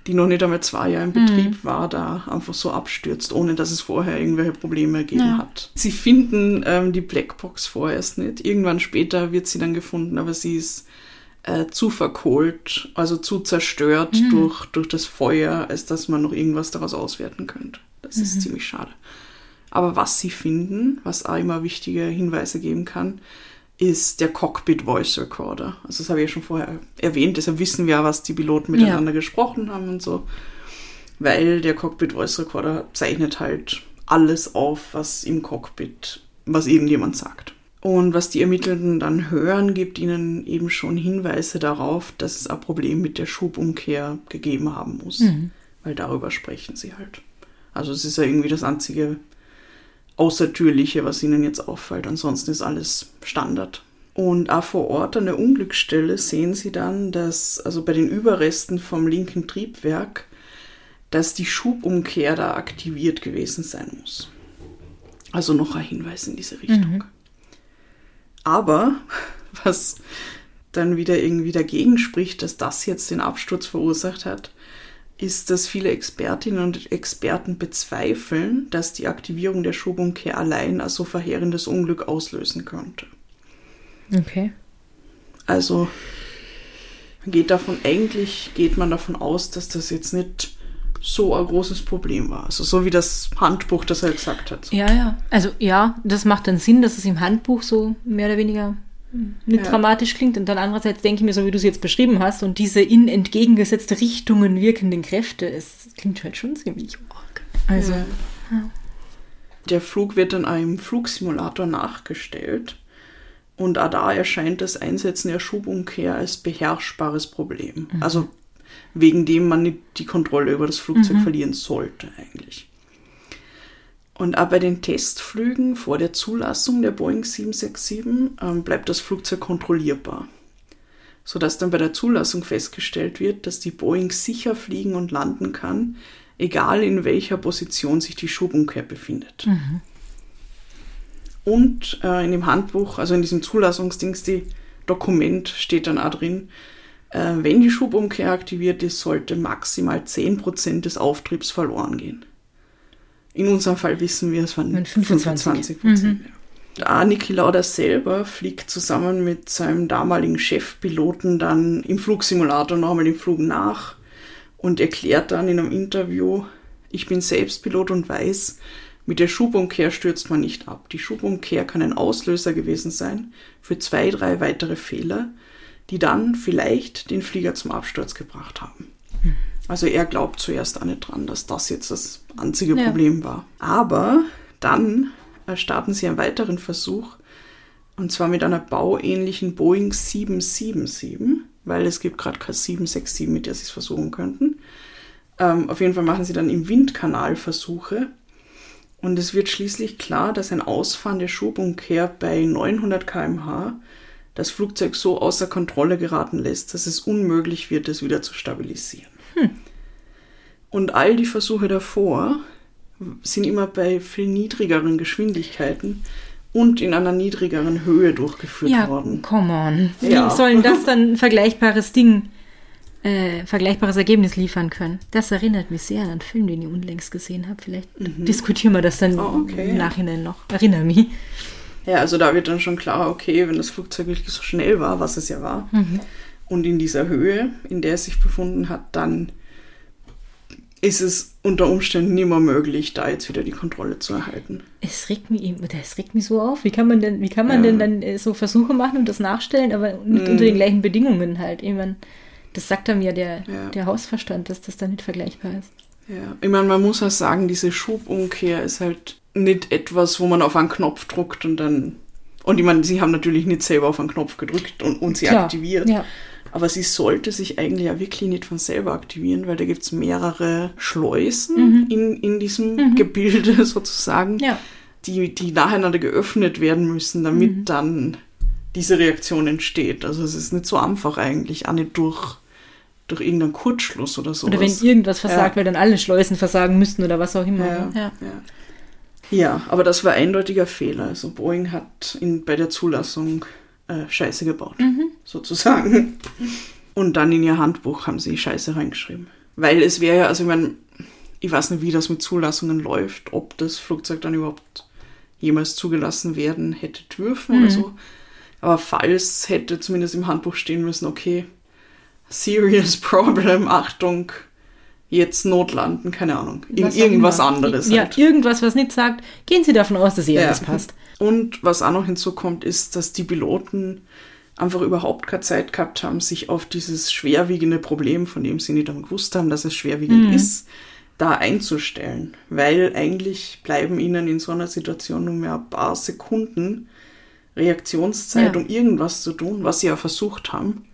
die noch nicht einmal zwei Jahre in Betrieb war, da einfach so abstürzt, ohne dass es vorher irgendwelche Probleme gegeben Ja. hat. Sie finden ähm, die Blackbox vorerst nicht. Irgendwann später wird sie dann gefunden, aber sie ist äh, zu verkohlt, also zu zerstört durch, durch das Feuer, als dass man noch irgendwas daraus auswerten könnte. Das ist ziemlich schade. Aber was sie finden, was auch immer wichtige Hinweise geben kann, ist der Cockpit Voice Recorder. Also das habe ich ja schon vorher erwähnt, deshalb wissen wir ja, was die Piloten miteinander gesprochen haben und so. Weil der Cockpit Voice Recorder zeichnet halt alles auf, was im Cockpit, was irgendjemand sagt. Und was die Ermittelnden dann hören, gibt ihnen eben schon Hinweise darauf, dass es ein Problem mit der Schubumkehr gegeben haben muss. Weil darüber sprechen sie halt. Also es ist ja irgendwie das einzige Außertürliche, was ihnen jetzt auffällt. Ansonsten ist alles Standard. Und auch vor Ort an der Unglücksstelle sehen sie dann, dass, also bei den Überresten vom linken Triebwerk, dass die Schubumkehr da aktiviert gewesen sein muss. Also noch ein Hinweis in diese Richtung. Aber was dann wieder irgendwie dagegen spricht, dass das jetzt den Absturz verursacht hat, ist, dass viele Expertinnen und Experten bezweifeln, dass die Aktivierung der Schubumkehr allein ein so verheerendes Unglück auslösen könnte. Okay. Also man geht davon, eigentlich geht man davon aus, dass das jetzt nicht so ein großes Problem war. Also so wie das Handbuch das er gesagt hat. Ja, ja. Also ja, das macht dann Sinn, dass es im Handbuch so mehr oder weniger nicht Ja. dramatisch klingt. Und dann andererseits denke ich mir, so wie du es jetzt beschrieben hast, und diese in entgegengesetzte Richtungen wirkenden Kräfte, es klingt halt schon ziemlich arg. Also, Ja. Der Flug wird dann einem Flugsimulator nachgestellt und auch da erscheint das Einsetzen der Schubumkehr als beherrschbares Problem. Also wegen dem man nicht die Kontrolle über das Flugzeug verlieren sollte eigentlich. Und auch bei den Testflügen vor der Zulassung der Boeing 767 ähm, bleibt das Flugzeug kontrollierbar, sodass dann bei der Zulassung festgestellt wird, dass die Boeing sicher fliegen und landen kann, egal in welcher Position sich die Schubumkehr befindet. Und äh, in dem Handbuch, also in diesem Zulassungsdings, die Dokument steht dann auch drin, äh, wenn die Schubumkehr aktiviert ist, sollte maximal 10% des Auftriebs verloren gehen. In unserem Fall wissen wir, es waren Waren 25. 25%. Ja. Ah, Niki Lauda selber fliegt zusammen mit seinem damaligen Chefpiloten dann im Flugsimulator nochmal den Flug nach und erklärt dann in einem Interview, ich bin selbst Pilot und weiß, mit der Schubumkehr stürzt man nicht ab. Die Schubumkehr kann ein Auslöser gewesen sein für zwei, drei weitere Fehler, die dann vielleicht den Flieger zum Absturz gebracht haben. Also er glaubt zuerst auch nicht dran, dass das jetzt das einzige Ja. Problem war. Aber dann äh, starten sie einen weiteren Versuch, und zwar mit einer bauähnlichen Boeing 777, weil es gibt gerade keine 767, mit der sie es versuchen könnten. Ähm, auf jeden Fall machen sie dann im Windkanal Versuche. Und es wird schließlich klar, dass ein Ausfahren der Schubumkehr bei 900 km/h das Flugzeug so außer Kontrolle geraten lässt, dass es unmöglich wird, es wieder zu stabilisieren. Und all die Versuche davor sind immer bei viel niedrigeren Geschwindigkeiten und in einer niedrigeren Höhe durchgeführt ja, worden. come on. Wie Ja. sollen das dann ein vergleichbares Ding, äh, vergleichbares Ergebnis liefern können? Das erinnert mich sehr an einen Film, den ich unlängst gesehen habe. Vielleicht diskutieren wir das dann Mhm. Oh, okay, im. Nachhinein noch. Erinnere mich. Ja, also da wird dann schon klar, okay, wenn das Flugzeug wirklich so schnell war, was es ja war, und in dieser Höhe, in der es sich befunden hat, dann ist es unter Umständen nicht mehr möglich, da jetzt wieder die Kontrolle zu erhalten. Es regt mich, das regt mich so auf. Wie kann man denn, wie kann man Ja. denn dann äh, so Versuche machen und das nachstellen, aber nicht Mhm. unter den gleichen Bedingungen halt? Ich mein, das sagt einem ja der, Ja. der Hausverstand, dass das dann nicht vergleichbar ist. Ja, ich meine, man muss auch sagen, diese Schubumkehr ist halt nicht etwas, wo man auf einen Knopf druckt und dann Und ich meine, sie haben natürlich nicht selber auf einen Knopf gedrückt und, und sie Klar, aktiviert. ja. Aber sie sollte sich eigentlich ja wirklich nicht von selber aktivieren, weil da gibt es mehrere Schleusen in, in diesem Gebilde sozusagen, Mhm. Ja. die, die nacheinander geöffnet werden müssen, damit Mhm. dann diese Reaktion entsteht. Also es ist nicht so einfach eigentlich, auch nicht durch, durch irgendeinen Kurzschluss oder so. Oder wenn irgendwas versagt, Ja. weil dann alle Schleusen versagen müssten oder was auch immer. Ja, ja. ja. Ja, aber das war eindeutiger Fehler. Also Boeing hat in, bei der Zulassung äh, Scheiße gebaut, Mhm. sozusagen. Und dann in ihr Handbuch haben sie Scheiße reingeschrieben. Weil es wäre ja, also ich meine, ich weiß nicht, wie das mit Zulassungen läuft, ob das Flugzeug dann überhaupt jemals zugelassen werden hätte dürfen Mhm. oder so. Aber falls hätte zumindest im Handbuch stehen müssen, okay, serious problem, Achtung, jetzt notlanden, keine Ahnung. Auch irgendwas anderes Ja, halt. irgendwas, was nicht sagt, gehen Sie davon aus, dass ihr Ja. alles passt. Und was auch noch hinzukommt, ist, dass die Piloten einfach überhaupt keine Zeit gehabt haben, sich auf dieses schwerwiegende Problem, von dem sie nicht einmal gewusst haben, dass es schwerwiegend ist, da einzustellen. Weil eigentlich bleiben ihnen in so einer Situation nur mehr ein paar Sekunden Reaktionszeit, Ja. um irgendwas zu tun, was sie ja versucht haben.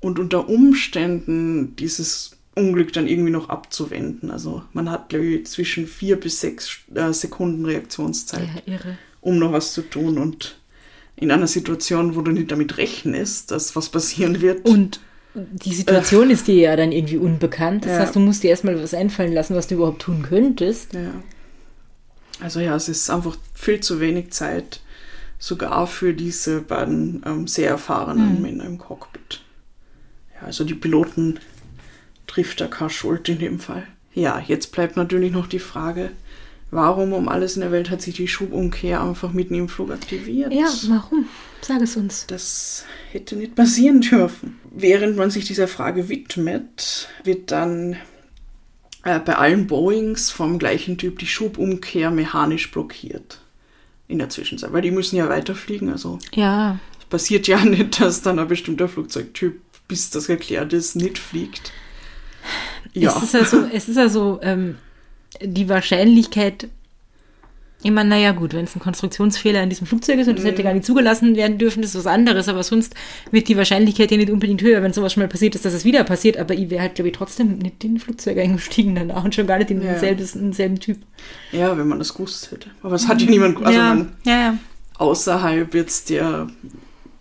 Und unter Umständen dieses Unglück dann irgendwie noch abzuwenden. Also man hat, glaube ich, zwischen vier bis sechs äh, Sekunden Reaktionszeit Ja, um noch was zu tun. Und in einer Situation, wo du nicht damit rechnest, dass was passieren wird. Und die Situation ist dir ja dann irgendwie unbekannt. Das Ja. heißt, du musst dir erstmal was einfallen lassen, was du überhaupt tun könntest. ja. Also ja, es ist einfach viel zu wenig Zeit, sogar für diese beiden ähm, sehr erfahrenen Männer im Cockpit. Ja, also die Piloten trifft da keine Schuld in dem Fall. Ja, jetzt bleibt natürlich noch die Frage, warum um alles in der Welt hat sich die Schubumkehr einfach mitten im Flug aktiviert? Ja, warum? Sag es uns. Das hätte nicht passieren dürfen. Während man sich dieser Frage widmet, wird dann äh, bei allen Boeings vom gleichen Typ die Schubumkehr mechanisch blockiert. In der Zwischenzeit, weil die müssen ja weiterfliegen. Also Ja, es passiert ja nicht, dass dann ein bestimmter Flugzeugtyp, bis das geklärt ist, nicht fliegt. Ja, es ist also, es ist also ähm, die Wahrscheinlichkeit, ich meine, naja gut, wenn es ein Konstruktionsfehler in diesem Flugzeug ist und das Mhm. hätte gar nicht zugelassen werden dürfen, das ist was anderes, aber sonst wird die Wahrscheinlichkeit ja nicht unbedingt höher, wenn sowas schon mal passiert ist, dass es wieder passiert, aber ich wäre halt, glaube ich, trotzdem nicht in ein Flugzeug eingestiegen danach und schon gar nicht in Ja. denselben, denselben Typ. ja, wenn man das gewusst hätte. Aber es hat ja niemand, also ja, man, ja, ja. außerhalb jetzt der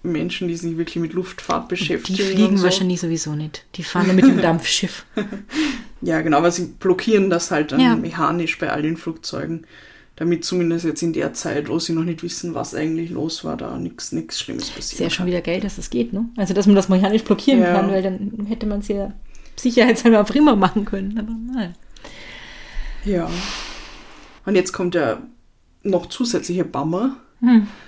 Menschen, die sich wirklich mit Luftfahrt Die beschäftigen. fliegen und so. wahrscheinlich sowieso nicht. Die fahren nur mit dem Dampfschiff. Ja, genau, aber sie blockieren das halt dann Ja. mechanisch bei all den Flugzeugen, damit zumindest jetzt in der Zeit, wo sie noch nicht wissen, was eigentlich los war, da nichts nichts Schlimmes Ist passiert. ja schon wieder geil, dass das geht, ne? Also, dass man das mechanisch blockieren Ja. kann, weil dann hätte man es ja sicherheitshalber prima machen können. Aber naja. Ja. Und jetzt kommt der noch zusätzliche Bummer.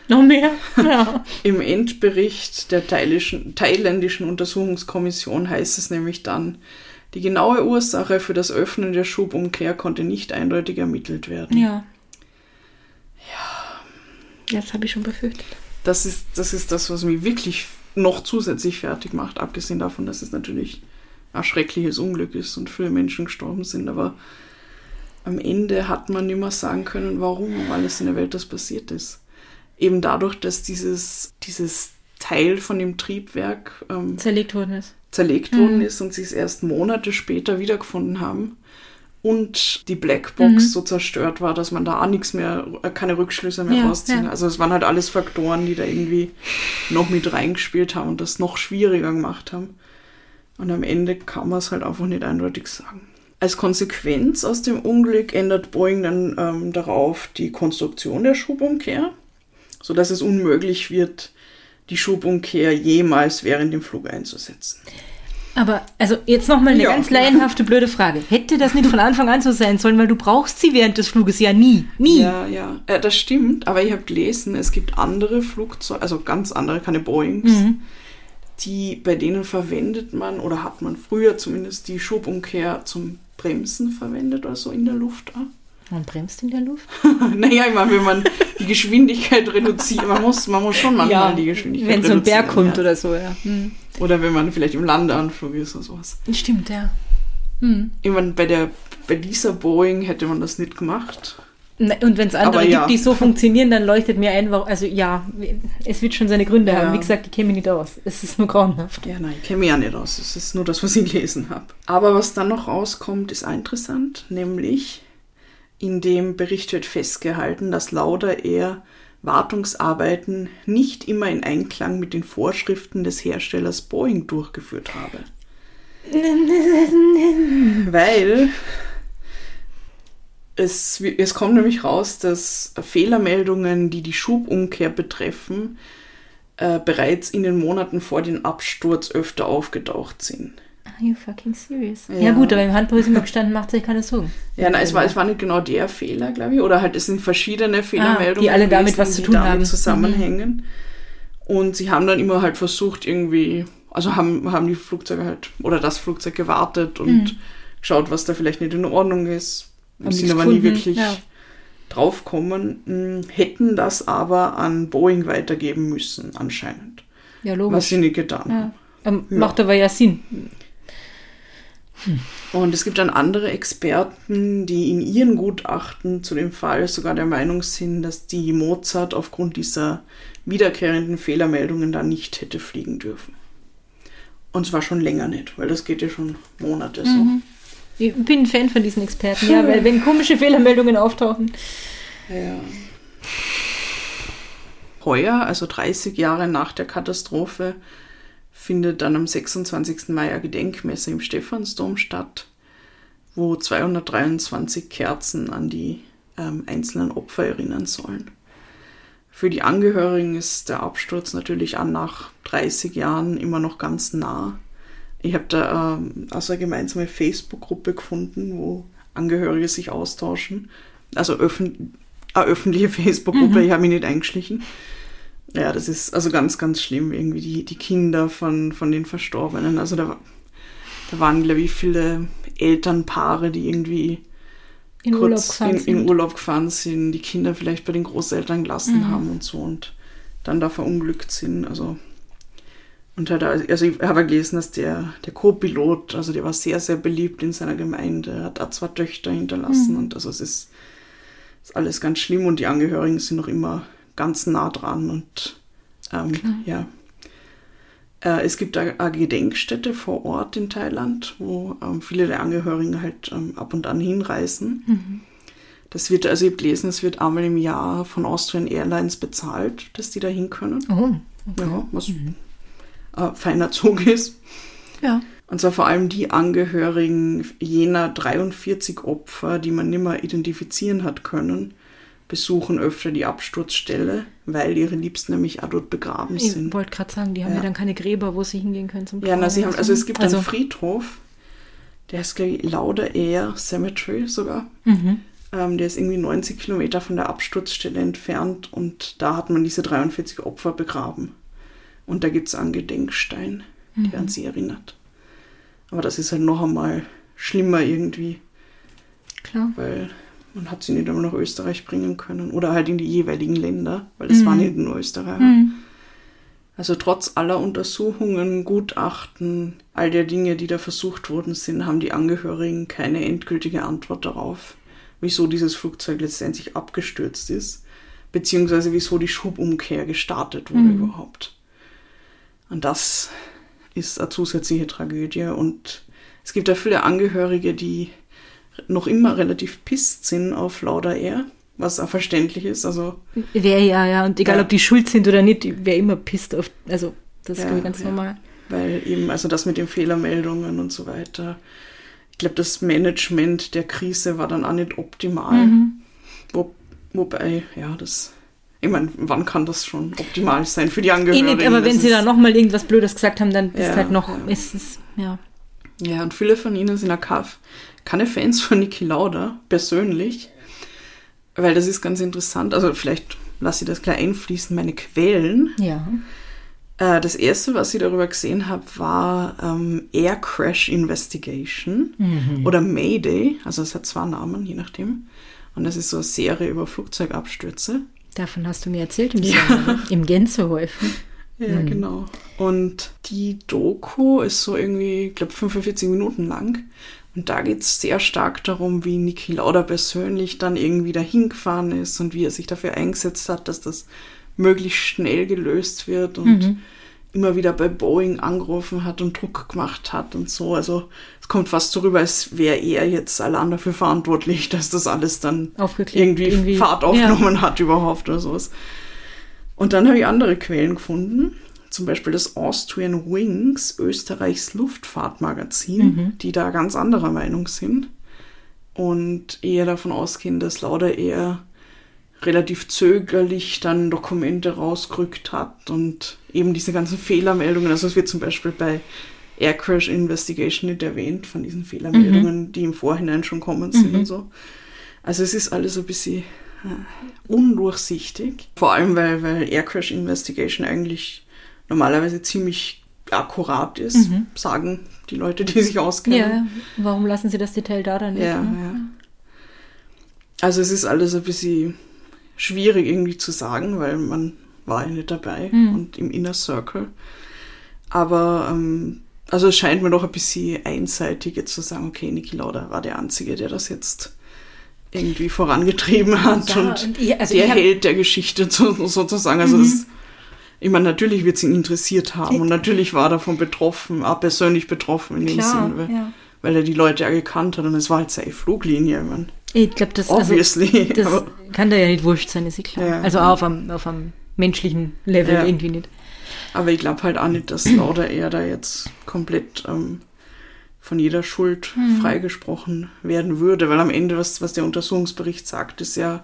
Noch mehr? Ja. Im Endbericht der thailändischen Untersuchungskommission heißt es nämlich dann, die genaue Ursache für das Öffnen der Schubumkehr konnte nicht eindeutig ermittelt werden. Ja. Ja. Das habe ich schon befürchtet. das ist, das ist das, was mich wirklich noch zusätzlich fertig macht, abgesehen davon, dass es natürlich ein schreckliches Unglück ist und viele Menschen gestorben sind, aber am Ende hat man nicht mehr sagen können, warum um alles in der Welt das passiert ist. Eben dadurch, dass dieses, dieses Teil von dem Triebwerk ähm, Zerlegt worden ist. zerlegt worden ist und sie es erst Monate später wiedergefunden haben und die Blackbox so zerstört war, dass man da auch nichts mehr, äh, keine Rückschlüsse mehr Ja, rausziehen. ja. Also es waren halt alles Faktoren, die da irgendwie noch mit reingespielt haben und das noch schwieriger gemacht haben. Und am Ende kann man es halt einfach nicht eindeutig sagen. Als Konsequenz aus dem Unglück ändert Boeing dann ähm, darauf die Konstruktion der Schubumkehr, sodass es unmöglich wird, die Schubumkehr jemals während dem Flug einzusetzen. Aber, also jetzt nochmal eine Ja. ganz laienhafte, blöde Frage. Hätte das nicht von Anfang an so sein sollen, weil du brauchst sie während des Fluges ja nie. Nie. Ja, ja, äh, das stimmt, aber ich habe gelesen, es gibt andere Flugzeuge, also ganz andere, keine Boeings, die, bei denen verwendet man oder hat man früher zumindest die Schubumkehr zum Bremsen verwendet oder so in der Luft. auch. Man bremst in der Luft? naja, ich meine, wenn man die Geschwindigkeit reduziert, man muss, man muss schon manchmal die Geschwindigkeit Wenn so ein reduzieren. Berg kommt ja. oder so, ja. Hm. Oder wenn man vielleicht im Landeanflug ist oder sowas. Stimmt, ja. Ich meine, bei, der, bei dieser Boeing hätte man das nicht gemacht. Na, Und wenn es andere ja. gibt, die so funktionieren, dann leuchtet mir ein, warum- also ja, es wird schon seine Gründe Ja. haben. Wie gesagt, ich kenne mich nicht aus. Es ist nur grauenhaft. Ja, nein, ich kenne mich ja nicht aus. Es ist nur das, was ich gelesen habe. Aber was dann noch rauskommt, ist interessant, nämlich in dem Bericht wird festgehalten, dass Lauda Air Wartungsarbeiten nicht immer in Einklang mit den Vorschriften des Herstellers Boeing durchgeführt habe. Weil es, es kommt nämlich raus, dass Fehlermeldungen, die die Schubumkehr betreffen, äh, bereits in den Monaten vor dem Absturz öfter aufgetaucht sind. Are you fucking serious? Ja, Ja. gut, aber im Handbuch ist immer gestanden, macht sich keine Sorgen. Ja, nein, es war, es war nicht genau der Fehler, glaube ich. Oder halt, es sind verschiedene Fehlermeldungen. Ah, die alle damit gewesen, was zu tun damit haben. Mhm. zusammenhängen. Und sie haben dann immer halt versucht, irgendwie, also haben, haben die Flugzeuge halt, oder das Flugzeug gewartet und geschaut, was da vielleicht nicht in Ordnung ist. Mhm. Haben sind aber nie wirklich ja. draufkommen, mh, hätten das aber an Boeing weitergeben müssen, anscheinend. Ja, Was logisch. sie nicht getan haben. Ja. Ähm, Macht aber ja Sinn. Und es gibt dann andere Experten, die in ihren Gutachten zu dem Fall sogar der Meinung sind, dass die Mozart aufgrund dieser wiederkehrenden Fehlermeldungen da nicht hätte fliegen dürfen. Und zwar schon länger nicht, weil das geht ja schon Monate so. Ich bin ein Fan von diesen Experten, ja, weil wenn komische Fehlermeldungen auftauchen. Ja. Heuer, also 30 Jahre nach der Katastrophe, findet dann am 26. Mai eine Gedenkmesse im Stephansdom statt, wo 223 Kerzen an die ähm, einzelnen Opfer erinnern sollen. Für die Angehörigen ist der Absturz natürlich auch nach 30 Jahren immer noch ganz nah. Ich habe da ähm, also eine gemeinsame Facebook-Gruppe gefunden, wo Angehörige sich austauschen. Also öffn eine öffentliche Facebook-Gruppe, ich habe mich nicht eingeschlichen. Ja, das ist also ganz, ganz schlimm, irgendwie die, die Kinder von, von den Verstorbenen. Also da, da waren, glaube ich, viele Elternpaare, die irgendwie In Urlaub kurz gefahren in, in. Urlaub gefahren sind, die Kinder vielleicht bei den Großeltern gelassen haben und so und dann da verunglückt sind. Also und halt, also ich habe gelesen, dass der, der Co-Pilot, also der war sehr, sehr beliebt in seiner Gemeinde, hat auch zwei Töchter hinterlassen und also es ist, ist alles ganz schlimm und die Angehörigen sind noch immer ganz nah dran und ähm, ja. Äh, es gibt eine Gedenkstätte vor Ort in Thailand, wo ähm, viele der Angehörigen halt ähm, ab und an hinreisen. Das wird, also ich habe gelesen, es wird einmal im Jahr von Austrian Airlines bezahlt, dass die da hin können. Oh, Ja, was ein feiner Zug ist. ja. Und zwar vor allem die Angehörigen jener 43 Opfer, die man nimmer identifizieren hat können, besuchen öfter die Absturzstelle, weil ihre Liebsten nämlich auch dort begraben Ich sind. wollte gerade sagen, die haben ja. Ja. dann keine Gräber, wo sie hingehen können zum Ja, na, sie haben, Trauern. also es gibt Also, einen Friedhof, der heißt, glaube ich, Lauder Air Cemetery sogar. Mhm. Ähm, der ist irgendwie 90 Kilometer von der Absturzstelle entfernt und da hat man diese 43 Opfer begraben. Und da gibt es einen Gedenkstein, Mhm. der an sie erinnert. Aber das ist halt noch einmal schlimmer irgendwie, Klar. weil man hat sie nicht einmal nach Österreich bringen können oder halt in die jeweiligen Länder, weil das war nicht nur Österreich. Mhm. Also trotz aller Untersuchungen, Gutachten, all der Dinge, die da versucht worden sind, haben die Angehörigen keine endgültige Antwort darauf, wieso dieses Flugzeug letztendlich abgestürzt ist, beziehungsweise wieso die Schubumkehr gestartet wurde überhaupt. Und das ist eine zusätzliche Tragödie und es gibt da viele Angehörige, die noch immer relativ pisst sind auf Lauda Air, was auch verständlich ist. Also Wäre ja, ja. Und egal, Ja. ob die schuld sind oder nicht, wäre immer pisst auf. Also, das ist Ja, ich, ganz ja. normal. Weil eben, also das mit den Fehlermeldungen und so weiter. Ich glaube, das Management der Krise war dann auch nicht optimal. Mhm. Wo, wobei, ja, das. Ich meine, wann kann das schon optimal sein für die Eh Angehörigen? nicht, aber wenn sie da nochmal irgendwas Blödes gesagt haben, dann ist Ja, halt noch, ja. ist es, ja. Ja, und viele von ihnen sind auch kein- keine Fans von Niki Lauda, persönlich. Weil das ist ganz interessant. Also vielleicht lasse ich das gleich einfließen, meine Quellen. Ja. Äh, das erste, was ich darüber gesehen habe, war ähm, Air Crash Investigation oder Mayday. Also es hat zwei Namen, je nachdem. Und das ist so eine Serie über Flugzeugabstürze. Davon hast du mir erzählt im, Sommer, im Gänsehäufen. Ja, genau. Und die Doku ist so irgendwie, ich glaube, 45 Minuten lang. Und da geht es sehr stark darum, wie Niki Lauda persönlich dann irgendwie dahin gefahren ist und wie er sich dafür eingesetzt hat, dass das möglichst schnell gelöst wird und Mhm. immer wieder bei Boeing angerufen hat und Druck gemacht hat und so. Also es kommt fast so rüber, als wäre er jetzt allein dafür verantwortlich, dass das alles dann irgendwie, irgendwie, Fahrt ja. aufgenommen hat überhaupt oder sowas. Und dann habe ich andere Quellen gefunden, zum Beispiel das Austrian Wings, Österreichs Luftfahrtmagazin, Mhm. die da ganz anderer Meinung sind. Und eher davon ausgehen, dass Lauda eher relativ zögerlich dann Dokumente rausgerückt hat und eben diese ganzen Fehlermeldungen, also es wird zum Beispiel bei Air Crash Investigation nicht erwähnt, von diesen Fehlermeldungen, die im Vorhinein schon kommen sind und so. Also es ist alles ein bisschen undurchsichtig. Vor allem, weil, weil Air Crash Investigation eigentlich normalerweise ziemlich akkurat ist, sagen die Leute, die sich auskennen. Ja, warum lassen Sie das Detail da dann nicht? Ja, ne? ja. Also es ist alles ein bisschen schwierig irgendwie zu sagen, weil man war ja nicht dabei Mhm. und im Inner Circle. Aber ähm, also es scheint mir doch ein bisschen einseitig jetzt zu sagen, okay, Niki Lauda war der Einzige, der das jetzt irgendwie vorangetrieben hat Ja, und, und ich- also der ich Mhm. Held der Geschichte so, sozusagen. Also das, ich meine, natürlich wird es ihn interessiert haben und natürlich war er davon betroffen, auch persönlich betroffen in dem Klar, Sinn, weil, ja. weil er die Leute ja gekannt hat und es war halt seine Fluglinie. Ich mein, Ich glaube, das, also, obviously. das aber, kann da ja nicht wurscht sein, ist ja klar. Ja. Also auch auf einem, auf einem menschlichen Level irgendwie nicht. aber ich glaube halt auch nicht, dass Lauda er da jetzt komplett ähm, von jeder Schuld Mhm. freigesprochen werden würde, weil am Ende, was, was der Untersuchungsbericht sagt, ist ja,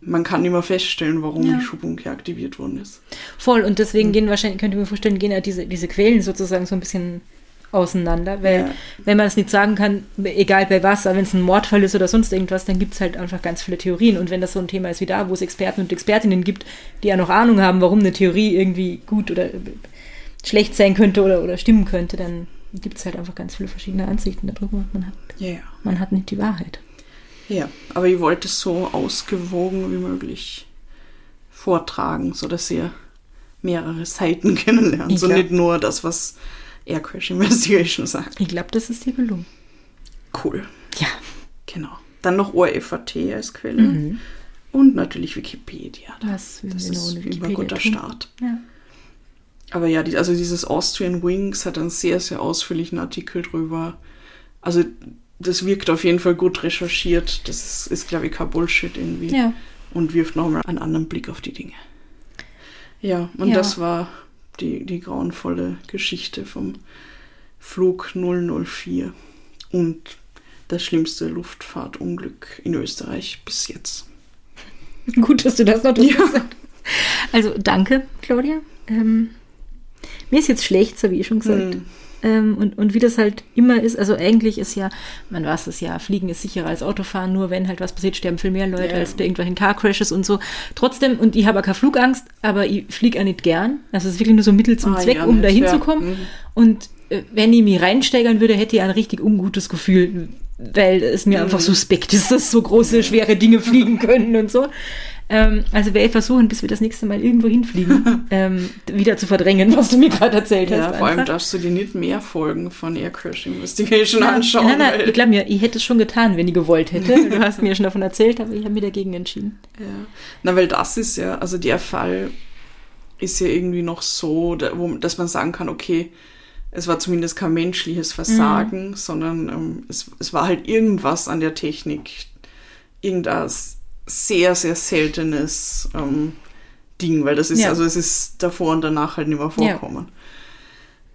man kann immer feststellen, warum Ja. die Schubunke aktiviert worden ist. Voll, und deswegen gehen wahrscheinlich, könnte ich mir vorstellen, gehen ja diese, diese Quellen sozusagen so ein bisschen auseinander, weil Ja. wenn man es nicht sagen kann, egal bei was, aber wenn es ein Mordfall ist oder sonst irgendwas, dann gibt es halt einfach ganz viele Theorien. Und wenn das so ein Thema ist wie da, wo es Experten und Expertinnen gibt, die ja noch Ahnung haben, warum eine Theorie irgendwie gut oder schlecht sein könnte oder, oder stimmen könnte, dann gibt es halt einfach ganz viele verschiedene Ansichten darüber und man hat, ja. man hat nicht die Wahrheit. Ja, aber ich wollte es so ausgewogen wie möglich vortragen, sodass ihr mehrere Seiten kennenlernt. So Ja. nicht nur das, was Air Crash Investigation sagt. Ich glaube, das ist dir gelungen. Cool. Ja. Genau. Dann noch ORFAT als Quelle. Mhm. Und natürlich Wikipedia. Was Das ist ein guter tun? Start. Ja. Aber ja, die, also dieses Austrian Wings hat einen sehr, sehr ausführlichen Artikel drüber. Also das wirkt auf jeden Fall gut recherchiert. Das ist, ist glaube ich, kein Bullshit irgendwie. ja. Und wirft nochmal einen anderen Blick auf die Dinge. Ja, und Ja. das war die, die grauenvolle Geschichte vom Flug 004 und das schlimmste Luftfahrtunglück in Österreich bis jetzt. Gut, dass du das noch Ja. gesagt hast. Also danke, Claudia. Ähm, mir ist jetzt schlecht, so wie ich schon gesagt. Hm. Ähm, und, und wie das halt immer ist, also eigentlich ist ja, man weiß es ja, Fliegen ist sicherer als Autofahren, nur wenn halt was passiert, sterben viel mehr Leute Ja. als bei irgendwelchen Car-Crashes und so. Trotzdem, und ich habe auch keine Flugangst, aber ich fliege auch nicht gern. Also es ist wirklich nur so Mittel zum Ah, Zweck, ja, um da nicht, ja. hinzukommen. Mhm. Und äh, wenn ich mich reinsteigern würde, hätte ich ein richtig ungutes Gefühl, weil es mir Mhm. einfach suspekt ist, dass so große, schwere Dinge fliegen können und so. Ähm, also werde ich versuchen, bis wir das nächste Mal irgendwo hinfliegen, ähm, wieder zu verdrängen, was du mir gerade erzählt Ja, hast. vor allem darfst du dir nicht mehr Folgen von Air Crash Investigation Nein, anschauen. Nein, nein, ich glaube mir, ich hätte es schon getan, wenn ich gewollt hätte. Du hast mir schon davon erzählt, aber ich habe mich dagegen entschieden. Ja. Na, weil das ist ja, also der Fall ist ja irgendwie noch so, dass man sagen kann, okay, es war zumindest kein menschliches Versagen, Mhm. sondern ähm, es, es war halt irgendwas an der Technik, irgendein s- sehr, sehr seltenes ähm, Ding, weil das ist, Ja. also es ist davor und danach halt nicht mehr Ja. vorkommen.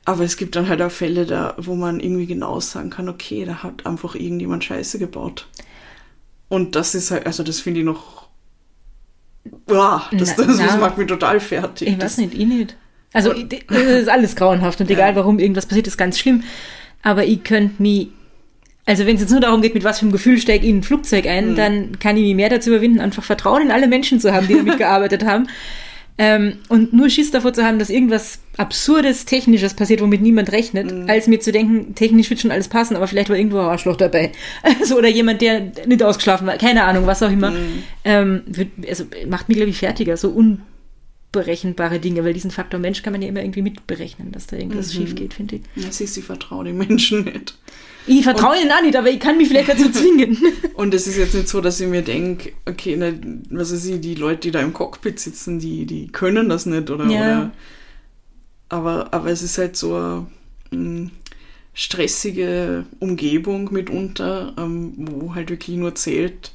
Aber es gibt dann halt auch Fälle, da, wo man irgendwie genau sagen kann, okay, da hat einfach irgendjemand Scheiße gebaut. Und das ist halt, also das finde ich noch. Boah, das, Na- das, das na. macht mich total fertig. Ich das, weiß nicht, ich nicht. Also, das ist alles grauenhaft und egal, warum irgendwas passiert, ist ganz schlimm. Aber ich könnte mich, also wenn es jetzt nur darum geht, mit was für einem Gefühl steige ich in ein Flugzeug Mhm. ein, dann kann ich mich mehr dazu überwinden, einfach Vertrauen in alle Menschen zu haben, die damit gearbeitet haben. Ähm, und nur Schiss davor zu haben, dass irgendwas Absurdes, Technisches passiert, womit niemand rechnet, Mhm. als mir zu denken, technisch wird schon alles passen, aber vielleicht war irgendwo ein Arschloch dabei. Also, oder jemand, der nicht ausgeschlafen war, keine Ahnung, was auch immer. Mhm. Ähm, wird, also macht mich, glaube ich, fertiger, so un unberechenbare Dinge, weil diesen Faktor Mensch kann man ja immer irgendwie mitberechnen, dass da irgendwas Mhm. schief geht, finde ich. Ja, siehst du, ich vertraue den Menschen nicht. Ich vertraue ihnen auch nicht, aber ich kann mich vielleicht dazu zwingen. Und es ist jetzt nicht so, dass ich mir denke, okay, na, was weiß ich, die Leute, die da im Cockpit sitzen, die, die können das nicht oder, Ja. oder aber, aber es ist halt so eine mm, stressige Umgebung mitunter, ähm, wo halt wirklich nur zählt,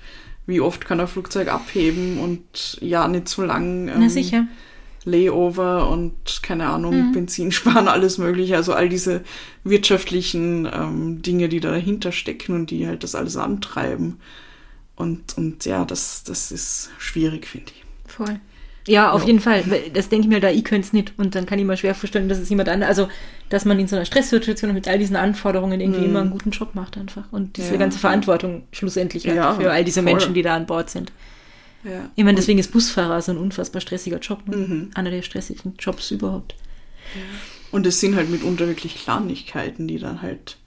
wie oft kann ein Flugzeug abheben und ja, nicht so lang. Ähm, Na sicher. Layover und keine Ahnung, Mhm. Benzin sparen, alles mögliche. Also all diese wirtschaftlichen ähm, Dinge, die da dahinter stecken und die halt das alles antreiben. Und, und ja, das, das ist schwierig, finde ich. Voll. Ja, auf Ja. jeden Fall. Das denke ich mir, da ich könnte es nicht. Und dann kann ich mir schwer vorstellen, dass es jemand anderes, also dass man in so einer Stresssituation mit all diesen Anforderungen irgendwie Mhm. immer einen guten Job macht einfach. Und diese Ja. ganze Verantwortung schlussendlich hat Ja, für all diese voll. Menschen, die da an Bord sind. Ja. Ich meine, deswegen ist Busfahrer so ein unfassbar stressiger Job. Ne? Mhm. Einer der stressigsten Jobs überhaupt. Und es sind halt mitunter wirklich Kleinigkeiten, die dann halt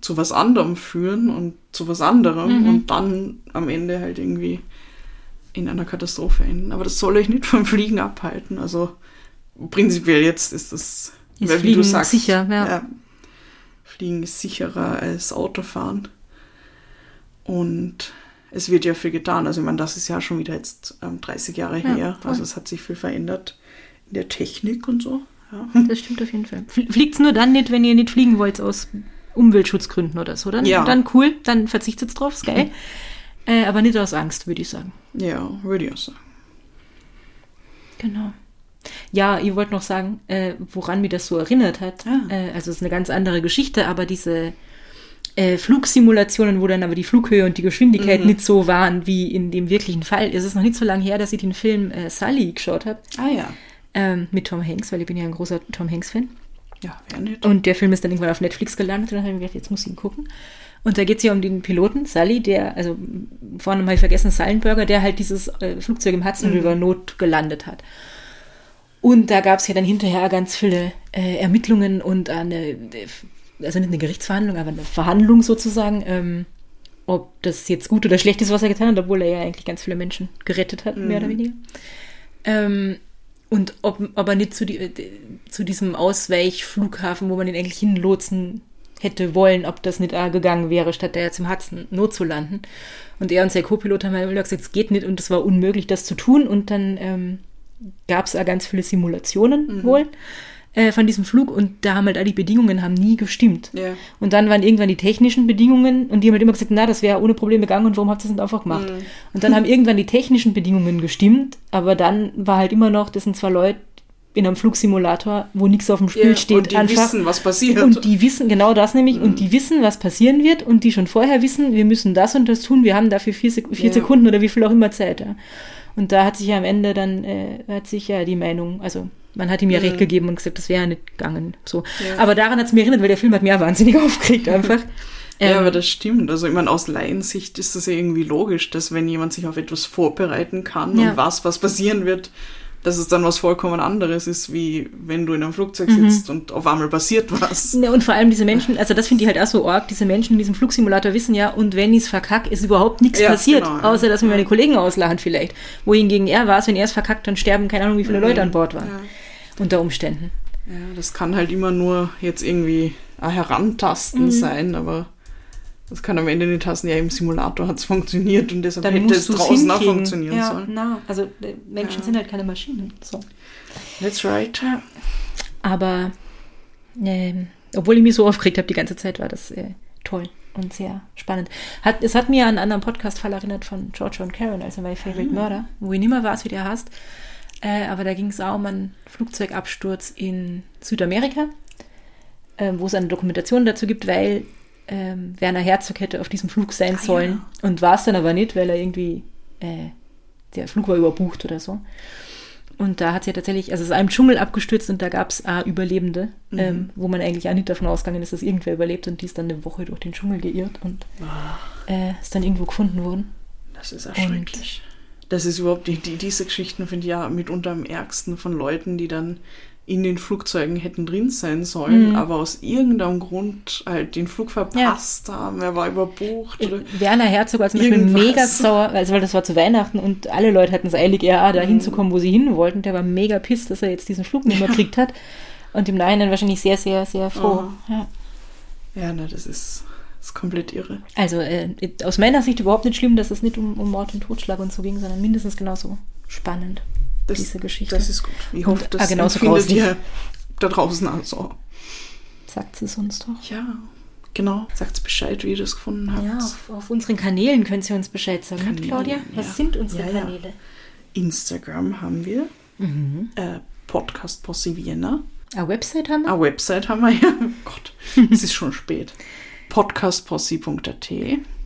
zu was anderem führen und zu was anderem Mhm. und dann am Ende halt irgendwie in einer Katastrophe enden. Aber das soll euch nicht vom Fliegen abhalten. Also prinzipiell jetzt ist das, Ist weil, Fliegen sicher, ja. Fliegen ist sicherer als Autofahren. Und es wird ja viel getan. Also ich meine, das ist ja schon wieder jetzt ähm, 30 Jahre Ja, her. voll. Also es hat sich viel verändert in der Technik und so. Ja. Das stimmt auf jeden Fall. Fliegt nur dann nicht, wenn ihr nicht fliegen wollt aus Umweltschutzgründen oder so. Dann, Ja. dann cool, dann verzichtet drauf, ist geil. äh, aber nicht aus Angst, würde ich sagen. Ja, würde ich auch sagen. Genau. Ja, ihr wollt noch sagen, äh, woran mir das so erinnert hat. Ah. Äh, also es ist eine ganz andere Geschichte, aber diese äh, Flugsimulationen, wo dann aber die Flughöhe und die Geschwindigkeit Mhm. nicht so waren wie in dem wirklichen Fall. Es ist noch nicht so lange her, dass ich den Film äh, Sully geschaut habe Ah ja. ähm, mit Tom Hanks, weil ich bin ja ein großer Tom Hanks-Fan. Ja, wer nicht. Und der Film ist dann irgendwann auf Netflix gelandet und dann habe ich mir gedacht, jetzt muss ich ihn gucken. Und da geht es ja um den Piloten, Sully, der, also vorne ich vergessen, Sullenberger, der halt dieses äh, Flugzeug im Hudson River Not gelandet hat. Und da gab es ja dann hinterher ganz viele äh, Ermittlungen und eine, also nicht eine Gerichtsverhandlung, aber eine Verhandlung sozusagen, ähm, ob das jetzt gut oder schlecht ist, was er getan hat, obwohl er ja eigentlich ganz viele Menschen gerettet hat, mehr oder weniger. Ähm, und ob, ob er nicht zu, die, zu diesem Ausweichflughafen, wo man ihn eigentlich hinlotsen hätte wollen, ob das nicht auch gegangen wäre, statt da jetzt im Hudson Not zu landen. Und er und sein Co-Pilot haben halt gesagt, es geht nicht und es war unmöglich, das zu tun. Und dann ähm, gab es auch ganz viele Simulationen wohl äh, von diesem Flug und da haben halt all die Bedingungen haben nie gestimmt. Ja. Und dann waren irgendwann die technischen Bedingungen und die haben halt immer gesagt, na, das wäre ohne Probleme gegangen und warum habt ihr das nicht einfach gemacht? Und dann haben irgendwann die technischen Bedingungen gestimmt, aber dann war halt immer noch, das sind zwar Leute in einem Flugsimulator, wo nichts auf dem Spiel Ja, steht, und die einfach. wissen, was passiert. Und die wissen, genau das nämlich, und die wissen, was passieren wird und die schon vorher wissen, wir müssen das und das tun, wir haben dafür vier, Sek vier Ja. Sekunden oder wie viel auch immer Zeit. Ja. Und da hat sich ja am Ende dann, äh, hat sich ja die Meinung, also man hat ihm ja recht gegeben und gesagt, das wäre ja nicht gegangen. So. Ja. Aber daran hat es mir erinnert, weil der Film hat mir ja wahnsinnig aufgeregt einfach. ja, Ähm, aber das stimmt. Also ich meine, aus Laiensicht ist das ja irgendwie logisch, dass wenn jemand sich auf etwas vorbereiten kann Ja. und was, was passieren wird, dass es dann was vollkommen anderes ist, wie wenn du in einem Flugzeug Mhm. sitzt und auf einmal passiert was. Ja, und vor allem diese Menschen, also das finde ich halt auch so arg, diese Menschen in diesem Flugsimulator wissen ja, und wenn ich es verkacke, ist überhaupt nichts Ja, passiert, genau, ja. außer dass mir meine Kollegen auslachen vielleicht. Wohingegen er war es, wenn er es verkackt, dann sterben keine Ahnung, wie viele Leute an Bord waren. Mhm. Unter Umständen. Ja, das kann halt immer nur jetzt irgendwie ein Herantasten Mhm. sein, aber das kann am Ende nicht heißen, ja, im Simulator hat es funktioniert und deshalb Dann hätte es draußen auch funktionieren ja, sollen. Na, also äh, Menschen Ja. sind halt keine Maschinen. So. That's right. Aber ähm, obwohl ich mich so aufgeregt habe die ganze Zeit, war das äh, toll und sehr spannend. Hat, es hat mir an einen anderen Podcast-Fall erinnert von George und Karen, also My Favorite Murder, wo ich nicht mehr weiß, wie der heißt. Äh, aber da ging es auch um einen Flugzeugabsturz in Südamerika, äh, wo es eine Dokumentation dazu gibt, weil ähm, Werner Herzog hätte auf diesem Flug sein Ah, sollen und war es dann aber nicht, weil er irgendwie, äh, der Flug war überbucht oder so. Und da hat sie ja tatsächlich, also es ist einem Dschungel abgestürzt und da gab es Überlebende, ähm, wo man eigentlich auch nicht davon ausgegangen ist, dass irgendwer überlebt und die ist dann eine Woche durch den Dschungel geirrt und äh, ist dann irgendwo gefunden worden. Das ist erschrecklich. Das ist überhaupt, die, die, diese Geschichten finde ich ja mitunter am ärgsten von Leuten, die dann in den Flugzeugen hätten drin sein sollen, Mhm. aber aus irgendeinem Grund halt den Flug verpasst haben. Er war überbucht. Oder Werner Herzog war zum Beispiel mega sauer, also weil das war zu Weihnachten und alle Leute hatten es eilig, ja, da hinzukommen, wo sie hin wollten. Der war mega pisst, dass er jetzt diesen Flug nicht mehr gekriegt hat. Und im Nachhinein wahrscheinlich sehr, sehr, sehr froh. Ja. ja, na, das ist, ist komplett irre. Also äh, aus meiner Sicht überhaupt nicht schlimm, dass es nicht um, um Mord und Totschlag und so ging, sondern mindestens genauso spannend, Das, diese Geschichte. Das ist gut. Ich hoffe, das ah, genauso grauslich. ihr da draußen also. Sagt es uns doch. Ja, genau. Sagt Bescheid, wie ihr das gefunden habt. Ja, auf, auf unseren Kanälen könnt ihr uns Bescheid sagen, Kanälen, Claudia? Was ja. sind unsere Ja, ja. Kanäle? Instagram haben wir. Mhm. Äh, Podcast Posse Vienna. Eine Website haben wir? Eine Website haben wir ja. Oh Gott, es ist schon spät. Podcastposse.at.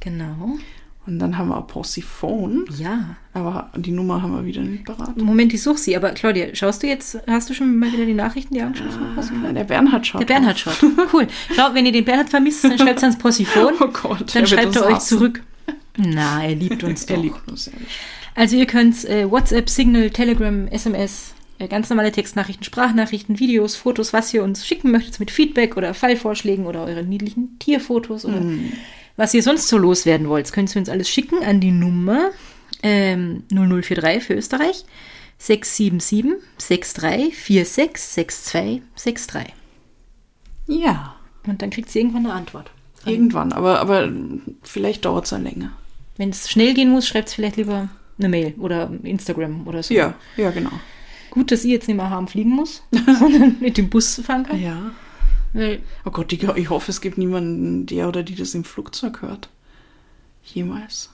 Genau. Und dann haben wir Possiphone. Ja. Aber die Nummer haben wir wieder nicht parat. Moment, ich suche sie. Aber Claudia, schaust du jetzt, hast du schon mal wieder die Nachrichten dir angeschaut? Was ich Ah, der Bernhard schaut. Der Bernhard schaut. Cool. Schau, wenn ihr den Bernhard vermisst, dann schreibt es ans Possiphon. Oh Gott, Dann schreibt er euch hassen. zurück. Na, er liebt uns doch. Er liebt uns ehrlich. Also ihr könnt äh, WhatsApp, Signal, Telegram, SMS, äh, ganz normale Textnachrichten, Sprachnachrichten, Videos, Fotos, was ihr uns schicken möchtet mit Feedback oder Fallvorschlägen oder eure niedlichen Tierfotos oder was ihr sonst so loswerden wollt, könnt ihr uns alles schicken an die Nummer ähm, 0043 für Österreich 677 63 46 62 63. Ja, Und dann kriegt sie irgendwann eine Antwort. irgendwann. Aber, aber vielleicht dauert es ja länger. Wenn es schnell gehen muss, schreibt es vielleicht lieber eine Mail oder Instagram oder so. Ja, ja, genau. Gut, dass ich jetzt nicht mehr haben fliegen muss, sondern mit dem Bus fahren kann. Ja. Weil, Oh Gott, ich, ich hoffe, es gibt niemanden, der oder die das im Flugzeug hört. Jemals.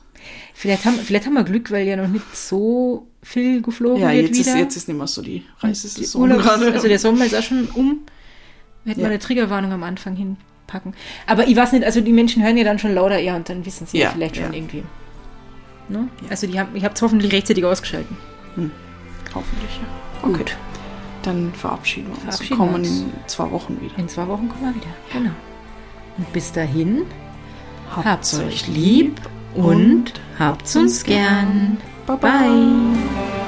vielleicht, haben, vielleicht haben wir Glück, weil ja noch nicht so viel geflogen Ja, wird jetzt ist, jetzt ist nicht mehr so die Reisesaison Urlaubs- gerade. Also der Sommer ist auch schon um. Wir hätten Ja. mal eine Triggerwarnung am Anfang hinpacken. Aber ich weiß nicht, also die Menschen hören ja dann schon lauter ja und dann wissen sie ja, Ja, vielleicht schon irgendwie. Ne? Also die haben, ich habe es hoffentlich rechtzeitig ausgeschalten. Hoffentlich, ja. Okay. Dann verabschieden wir uns Verabschieden und kommen wir uns. in zwei Wochen wieder. In zwei Wochen kommen wir wieder. Genau. Und bis dahin, habt's euch lieb und habt's uns gern. Bye Bye.